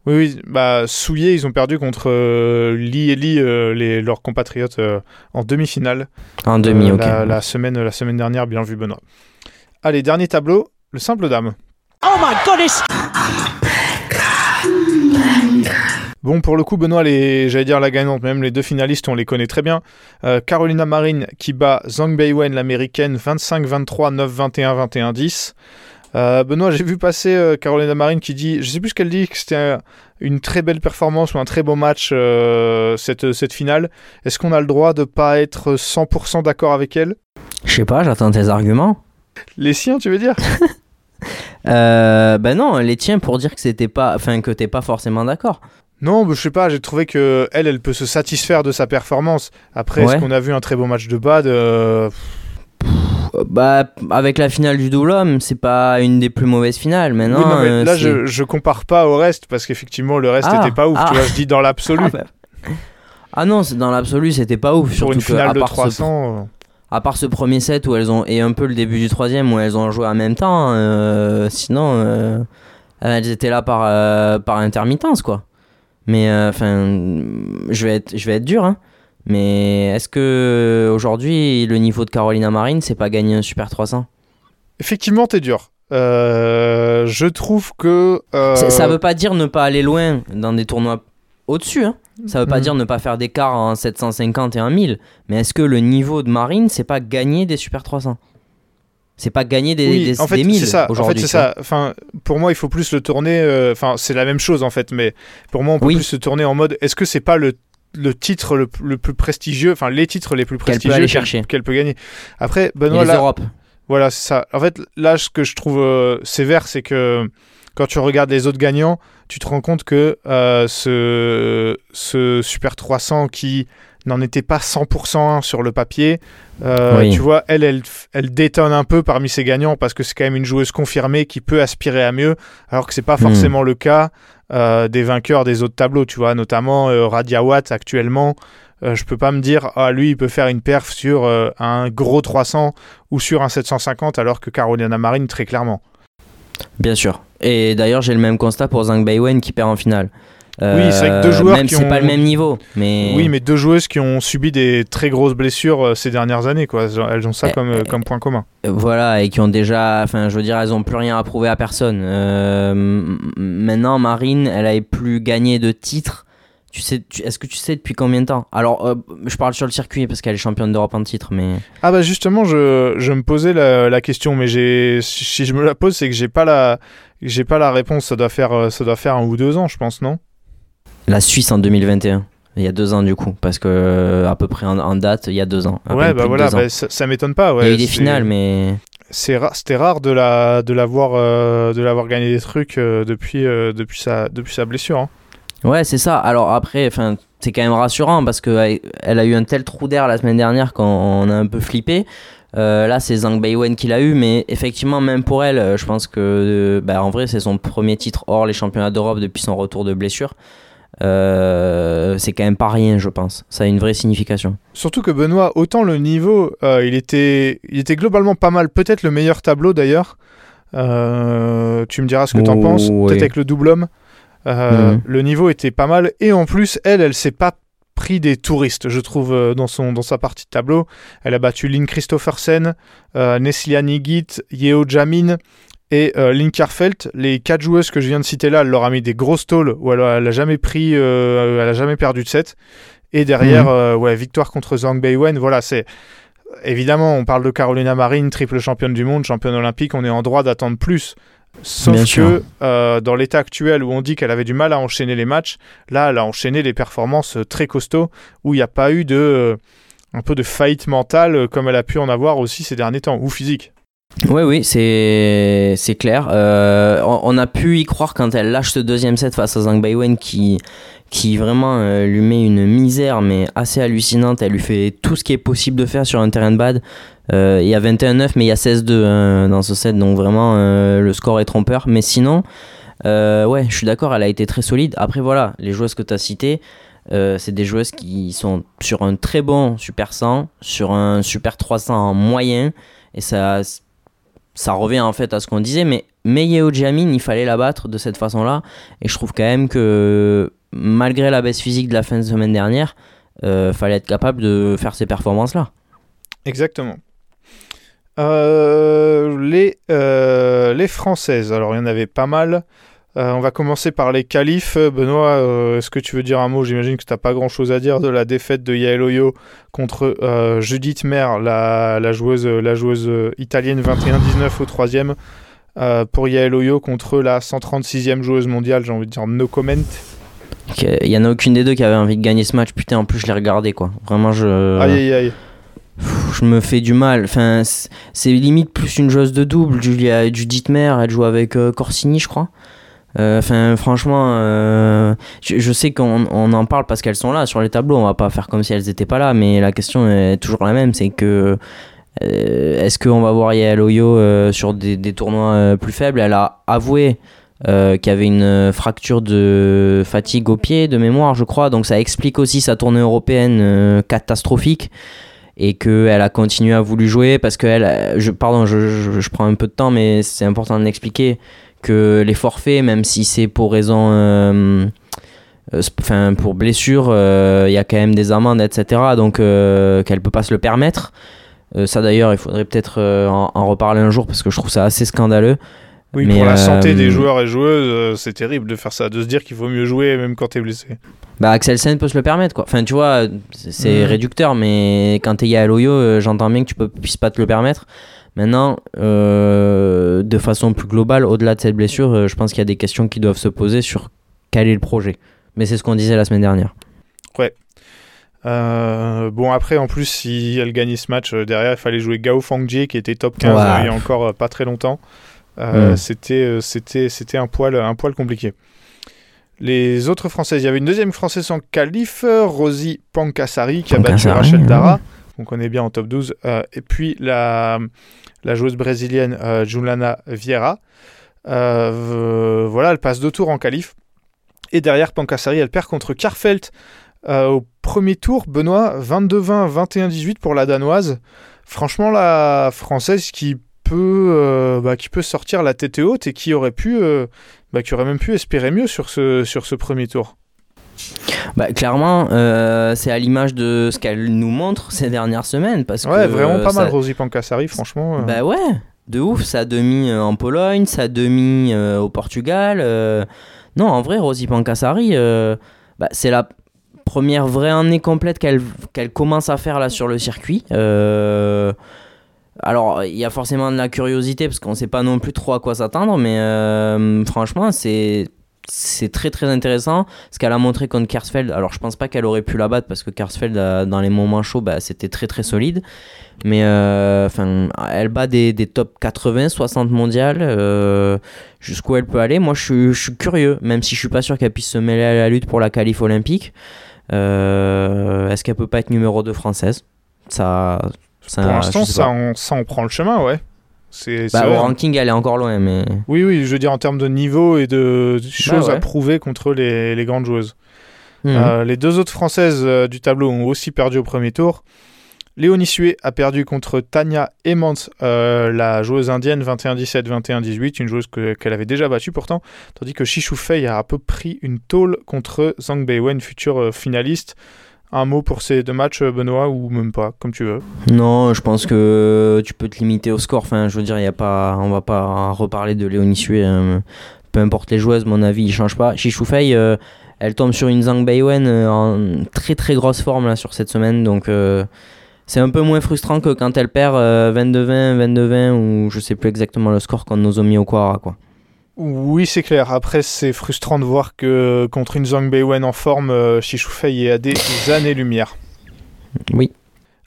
Oui, oui, bah, Souillet, ils ont perdu contre euh, Lee et Lee, euh, les, leurs compatriotes, euh, en demi-finale. En demi, Euh, ok. la, la semaine, la semaine dernière, bien vu Benoît. Allez, dernier tableau, le simple dame. Oh my goodness! Bon, pour le coup, Benoît, les, j'allais dire la gagnante, même les deux finalistes, on les connaît très bien. Euh, Carolina Marin qui bat Zhang Beiwen, l'américaine, 25-23, 9-21, 21-10. Euh, Benoît, j'ai vu passer euh, Carolina Marin qui dit, je sais plus ce qu'elle dit, que c'était une très belle performance ou un très beau match euh, cette, cette finale. Est-ce qu'on a le droit de pas être 100% d'accord avec elle? Je sais pas, j'attends tes arguments. Les siens, tu veux dire? Ben non, les tiens pour dire que c'était pas, enfin que t'es pas forcément d'accord. Non, bah, je sais pas, j'ai trouvé que elle, elle peut se satisfaire de sa performance. Après, est-ce qu'on a vu un très beau match de bad euh, Euh, Bah avec la finale du double homme, c'est pas une des plus mauvaises finales. Mais non, Oui, non, mais euh, là, je, je compare pas au reste parce qu'effectivement, le reste Ah, était pas ouf. ah. Tu vois, je dis dans l'absolu. Ah, bah. Ah non, dans l'absolu, c'était pas ouf. Sur Surtout une que, finale à de part ce- 300. euh, À part ce premier set où elles ont et un peu le début du troisième où elles ont joué en même temps, euh, sinon euh, elles étaient là par euh, par intermittence quoi. Mais euh, enfin, je vais être je vais être dur hein. Mais est-ce que aujourd'hui le niveau de Carolina Marine c'est pas gagner un Super 300 Effectivement, t'es dur. Euh, je trouve que. euh, ça, ça veut pas dire ne pas aller loin dans des tournois au-dessus. Hein. Ça veut pas Mhm. dire ne pas faire d'écart en 750 et en 1000. Mais est-ce que le niveau de Marine c'est pas gagner des Super 300 C'est pas gagner des, Oui, des, en fait, des 1000 c'est ça. En fait, aujourd'hui. c'est ça. Enfin, pour moi, il faut plus le tourner. euh, Enfin, c'est la même chose en fait, mais pour moi, on peut Oui. plus se tourner en mode. Est-ce que c'est pas le le titre le, le plus prestigieux, enfin les titres les plus Qu'elle peut prestigieux aller qu'elle- chercher. qu'elle peut gagner. Après, Benoît, les là. Voilà, c'est ça. En fait, là, ce que je trouve euh, sévère, c'est que quand tu regardes les autres gagnants, tu te rends compte que euh, ce, ce Super 300 qui n'en était pas 100% sur le papier, euh, Oui. tu vois, elle, elle, elle détonne un peu parmi ses gagnants parce que c'est quand même une joueuse confirmée qui peut aspirer à mieux, alors que c'est pas Hmm. forcément le cas euh, des vainqueurs des autres tableaux, tu vois, notamment euh, Radia Watt actuellement. euh, je peux pas me dire, ah lui, il peut faire une perf sur un gros 300 ou sur un 750, alors que Carolina Marine, très clairement. Bien sûr. Et d'ailleurs, j'ai le même constat pour Zhang Beiwen qui perd en finale. Oui, c'est vrai que deux joueurs Même qui c'est ont- pas le même niveau. Mais... Oui, mais deux joueuses qui ont subi des très grosses blessures euh, ces dernières années, quoi. Elles ont- ça comme, euh, eh, comme point commun. Euh, Voilà, et qui ont déjà. Enfin, je veux dire, elles ont plus rien à prouver à personne. Euh, maintenant, Marine, elle avait plus gagné de titre. Tu sais, tu- est-ce que tu sais depuis combien de temps? Alors, euh, je parle sur le circuit parce qu'elle est championne d'Europe en titre, mais. Ah bah justement, je, je me posais la, la question, mais j'ai si je me la pose, c'est que j'ai pas la j'ai pas la réponse. Ça doit faire euh, ça doit faire un ou deux ans, je pense, non? La Suisse en 2021. Il y a deux ans du coup, parce que euh, à peu près en, en date, il y a deux ans. Ouais, bah voilà, bah, ça, ça m'étonne pas. il y a eu des C'est- finales, mais. ra- c'était rare de la de l'avoir euh, de l'avoir gagné des trucs euh, depuis euh, depuis sa depuis sa blessure. hein. Ouais, c'est ça. Alors après, enfin, c'est quand même rassurant parce que elle a eu un tel trou d'air la semaine dernière qu'on a un peu flippé. Euh, là, c'est Zhang Beiwen qui l'a eu, mais effectivement, même pour elle, je pense que, bah, en vrai, c'est son premier titre hors les championnats d'Europe depuis son retour de blessure. Euh, c'est quand même pas rien, je pense. Ça a une vraie signification. Surtout que Benoît, autant le niveau, euh, il, était, il était globalement pas mal. Peut-être le meilleur tableau d'ailleurs. Euh, tu me diras ce que t'en Oh, penses. Peut-être avec le double homme. Mhm. Le niveau était pas mal. Et en plus, elle, elle s'est pas pris des touristes, je trouve, dans, son, dans sa partie de tableau. Elle a battu Lynn Christophersen, euh, Neslia Nigit, Yeo Jamin et euh, Lynn Karfelt. Les quatre joueuses que je viens de citer là, elle leur a mis des grosses tôles où elle, elle a jamais pris, euh, elle a jamais perdu de set. Et derrière, Mhm. euh, ouais, victoire contre Zhang Beiwen. Voilà, c'est évidemment, on parle de Carolina Marin, triple championne du monde, championne olympique. On est en droit d'attendre plus. Sauf Bien que euh, dans l'état actuel où on dit qu'elle avait du mal à enchaîner les matchs, là, elle a enchaîné les performances très costauds où il n'y a pas eu de euh, un peu de faillite mentale comme elle a pu en avoir aussi ces derniers temps ou physique. Oui, oui, c'est c'est clair. Euh, on, a pu y croire quand elle lâche ce deuxième set face à Zhang Beiwen qui, qui vraiment euh, lui met une misère mais assez hallucinante. Elle lui fait tout ce qui est possible de faire sur un terrain de bad. Euh, il y a 21-9 mais il y a 16-2 hein, dans ce set donc vraiment le score est trompeur. Mais sinon, ouais, je suis d'accord, elle a été très solide. Après voilà, les joueuses que tu as citées, c'est des joueuses qui sont sur un très bon Super 100, sur un Super 300 en moyen et ça ça revient en fait à ce qu'on disait, mais Meyeo Jamin, il fallait la battre de cette façon-là. Et je trouve quand même que malgré la baisse physique de la fin de semaine dernière, euh, fallait être capable de faire ces performances-là. Exactement. Euh, les, euh, les Françaises, alors il y en avait pas mal. Euh, on va commencer par les qualifs. Benoît, euh, est-ce que tu veux dire un mot? J'imagine que tu n'as pas grand-chose à dire de la défaite de Yael Oyo contre euh, Judith Mer, la, la joueuse, la joueuse italienne 21-19 au troisième. Pour Yael Oyo contre la 136e joueuse mondiale, j'ai envie de dire no comment. Il y en a aucune des deux qui avait envie de gagner ce match. Putain, en plus, je l'ai regardé quoi. Vraiment, je. Aïe aïe aïe. Je me fais du mal. Enfin, c'est limite plus une joueuse de double. Julia, Judith Mer, elle joue avec Corsini, je crois. Euh, franchement, euh, je, sais qu'on on en parle parce qu'elles sont là sur les tableaux. On va pas faire comme si elles étaient pas là, mais la question est toujours la même. C'est que euh, est-ce qu'on va voir Yael Oyo sur des, tournois plus faibles? Elle a avoué euh, qu'il y avait une fracture de fatigue au pied, de mémoire, je crois. Donc ça explique aussi sa tournée européenne catastrophique et qu'elle a continué à voulu jouer parce que elle, euh, je, pardon, je prends un peu de temps, mais c'est important de l'expliquer que les forfaits, même si c'est pour raison, euh, euh, enfin pour blessure, euh, il y a quand même des amendes, etc. Donc qu'elle peut pas se le permettre. Ça d'ailleurs, il faudrait peut-être en, en reparler un jour parce que je trouve ça assez scandaleux. Oui, Mais, pour la santé des joueurs et joueuses, c'est terrible de faire ça, de se dire qu'il vaut mieux jouer même quand t'es blessé. Bah Axel Sen peut se le permettre quoi. Enfin tu vois, c'est Mhm. réducteur mais quand t'es à l'Oyo, j'entends bien que tu peux, puisses pas te le permettre. Maintenant, euh, de façon plus globale, au-delà de cette blessure, euh, je pense qu'il y a des questions qui doivent se poser sur quel est le projet. Mais c'est ce qu'on disait la semaine dernière. Euh, bon, après, en plus, si elle gagnait ce match, derrière, il fallait jouer Gao Fangjie, qui était top 15 Ouais. euh, il y a encore pas très longtemps. Euh, Mm. C'était c'était c'était un poil, un poil compliqué. Les autres Françaises, il y avait une deuxième Française en qualif, Rosie Pancassari, qui a battu Rachel ouais. Dara, qu'on connaît bien en top 12. euh, et puis la, la joueuse brésilienne euh, Juliana Vieira. Euh, voilà, elle passe deux tours en qualif. Et derrière Pancassari, elle perd contre Karfelt euh, au premier tour. Benoît, 22-20, 21-18 pour la danoise. Franchement, la française qui peut, euh, bah, qui peut sortir la tête haute et qui aurait pu, bah, qui aurait même pu espérer mieux sur ce premier tour. Bah, clairement, euh, c'est à l'image de ce qu'elle nous montre ces dernières semaines. Parce Ouais, que, vraiment pas ça- mal, Rosie Pancassari, franchement. euh. Bah ouais, de ouf. Ça a demi euh, en Pologne, ça a demi euh, au Portugal. Non, en vrai, Rosie Pancassari, bah, c'est la première vraie année complète qu'elle qu'elle commence à faire là sur le circuit. Alors, il y a forcément de la curiosité parce qu'on sait pas non plus trop à quoi s'attendre, mais franchement, c'est c'est très très intéressant ce qu'elle a montré contre Kersfeld. Alors, je pense pas qu'elle aurait pu la battre parce que Kersfeld, euh, dans les moments chauds, bah, c'était très très solide. Mais euh, enfin, elle bat des, des top 80, 60 mondiales. euh, Jusqu'où elle peut aller. Moi, je suis, je suis curieux, même si je suis pas sûr qu'elle puisse se mêler à la lutte pour la qualif olympique. Est-ce qu'elle peut pas être numéro 2 française? Ça. ça Pour l'instant, ça ça en prend le chemin, ouais. C'est c'est Bah, au ranking, elle est encore loin, mais. Oui, oui, je veux dire en termes de niveau et de de choses ouais. à prouver contre les, les grandes joueuses. Mhm. Euh, les deux autres françaises euh, du tableau ont aussi perdu au premier tour. Léonie Sué a perdu contre Tania Hemant, euh, la joueuse indienne 21-17, 21-18, une joueuse que- qu'elle avait déjà battue pourtant, tandis que Shishu Fei a un peu pris une tôle contre Zhang Beiwen, future euh, finaliste. Un mot pour ces deux matchs, Benoît, ou même pas, comme tu veux. Non, je pense que tu peux te limiter au score. Enfin, je veux dire, y a pas, on va pas reparler de Léonie Sué. hein. Peu importe les joueuses, mon avis, il change pas. Chichou Fei, euh, elle tombe sur une Zhang Beiwen euh, en très très grosse forme là sur cette semaine, donc euh, c'est un peu moins frustrant que quand elle perd euh, 22-20, 22-20 ou je sais plus exactement le score contre Nozomi Okuara quoi. Oui, c'est clair. Après, c'est frustrant de voir que contre une Zhang Beiwen en forme, euh, Shishu Fei est à des années-lumière. Oui.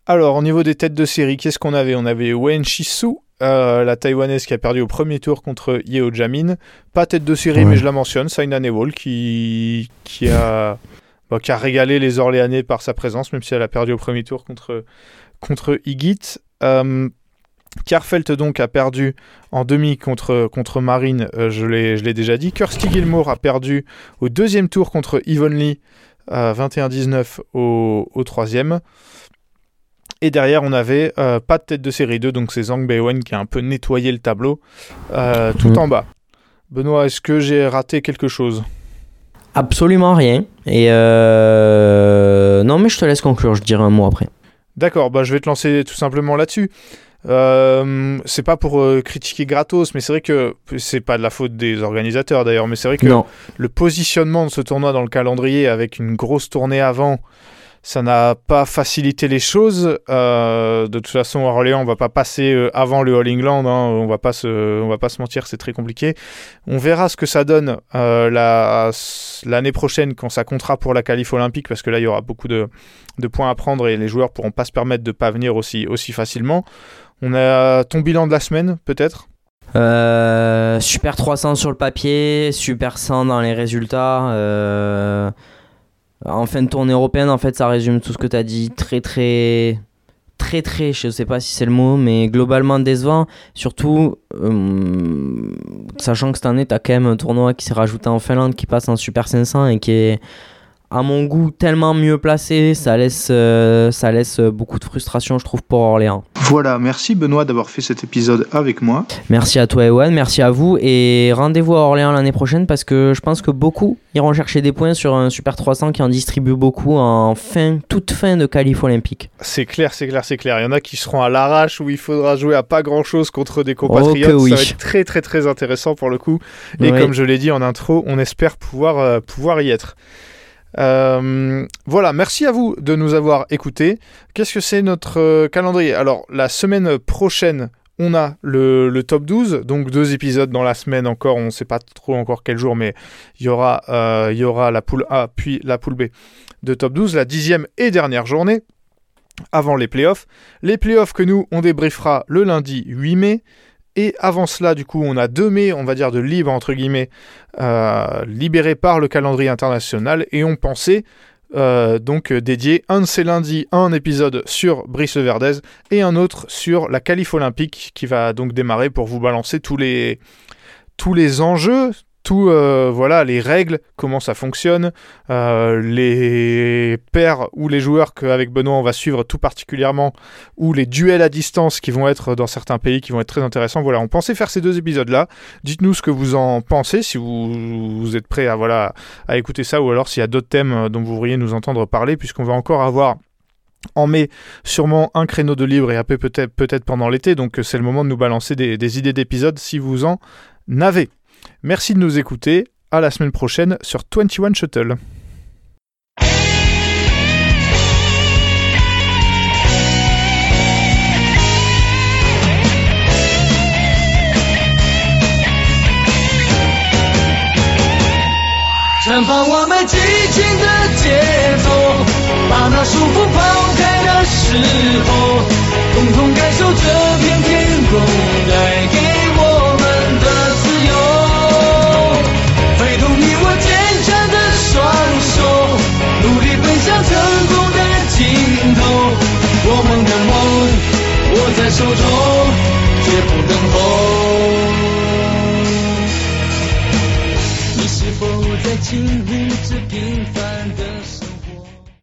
Alors, au niveau des têtes de série, qu'est-ce qu'on avait? On avait Wen Shisu, euh, la taïwanaise qui a perdu au premier tour contre Yeo Jamin. Pas tête de série, Ouais. mais je la mentionne, Saina Nehwal, qui, qui, a, bah, qui a régalé les Orléanais par sa présence, même si elle a perdu au premier tour contre, contre Higit. Euh, Karfelt donc a perdu en demi contre, contre Marine, euh, je l'ai je l'ai déjà dit. Kirsty Gilmour a perdu au deuxième tour contre Yvonne Lee, euh, 21-19 au, au troisième. Et derrière, on avait euh, pas de tête de série 2, donc c'est Zhang Beiwen qui a un peu nettoyé le tableau euh, tout Mhm. en bas. Benoît, est-ce que j'ai raté quelque chose? Absolument rien. Et non, mais je te laisse conclure. Je dirai un mot après. D'accord, bah, je vais te lancer tout simplement là-dessus. Euh, c'est pas pour euh, critiquer gratos, mais c'est vrai que c'est pas de la faute des organisateurs d'ailleurs, mais c'est vrai que Non. le positionnement de ce tournoi dans le calendrier avec une grosse tournée avant, ça n'a pas facilité les choses. Euh, de toute façon, à Orléans, on va pas passer avant le All England, hein, on va pas se, on va pas se mentir, c'est très compliqué. On verra ce que ça donne la- l'année prochaine quand ça comptera pour la qualif olympique, parce que là, il y aura beaucoup de, de points à prendre et les joueurs pourront pas se permettre de pas venir aussi, aussi facilement. On a ton bilan de la semaine, peut-être? Euh, super 300 sur le papier, super 100 dans les résultats. euh, en fin de tournée européenne, en fait, ça résume tout ce que tu as dit. Très, très, très, très, je sais pas si c'est le mot, mais globalement décevant. Surtout, euh, sachant que cette année, tu as quand même un tournoi qui s'est rajouté en Finlande, qui passe en Super 500 et qui est, à mon goût, tellement mieux placé. Ça laisse, euh, ça laisse beaucoup de frustration, je trouve, pour Orléans. Voilà, merci Benoît d'avoir fait cet épisode avec moi. Merci à toi Ewan, merci à vous et rendez-vous à Orléans l'année prochaine parce que je pense que beaucoup iront chercher des points sur un Super 300 qui en distribue beaucoup en fin, toute fin de qualif olympique. C'est clair, c'est clair, c'est clair. Il y en a qui seront à l'arrache où il faudra jouer à pas grand chose contre des compatriotes. Oh que oui. Ça va être très très très intéressant pour le coup. Et comme je l'ai dit en intro, on espère pouvoir, euh, pouvoir y être. Euh, voilà, merci à vous de nous avoir écoutés. Qu'est-ce que c'est notre euh, calendrier? Alors, la semaine prochaine, on a le, top 12, donc deux épisodes dans la semaine encore, on ne sait pas trop encore quel jour, mais il y aura, euh, y aura la poule A puis la poule B de top 12, la dixième et dernière journée avant les playoffs. Les playoffs que nous, on débriefera le lundi 8 mai. Et avant cela, du coup, on a deux mai, on va dire, de libre, entre guillemets, euh, libérés par le calendrier international. Et on pensait euh, donc dédier un de ces lundis un épisode sur Brice Verdez et un autre sur la qualif olympique qui va donc démarrer pour vous balancer tous les, tous les enjeux, tout euh, voilà les règles, comment ça fonctionne, euh, les paires ou les joueurs qu'avec Benoît on va suivre tout particulièrement, ou les duels à distance qui vont être dans certains pays qui vont être très intéressants. Voilà, on pensait faire ces deux épisodes là. Dites-nous ce que vous en pensez, si vous, êtes prêts à voilà à écouter ça, ou alors s'il y a d'autres thèmes dont vous voudriez nous entendre parler, puisqu'on va encore avoir en mai, sûrement un créneau de libre et après peut-être peut-être pendant l'été, donc c'est le moment de nous balancer des, des idées d'épisodes si vous en avez. Merci de nous écouter. À la semaine prochaine sur 21 Shuttle.绽放我们激情的节奏，把那束缚抛开的时候，共同感受这片天空带给我们的 双手，努力奔向成功的尽头。我们的梦握在手中，绝不等候。你是否在经历这平凡的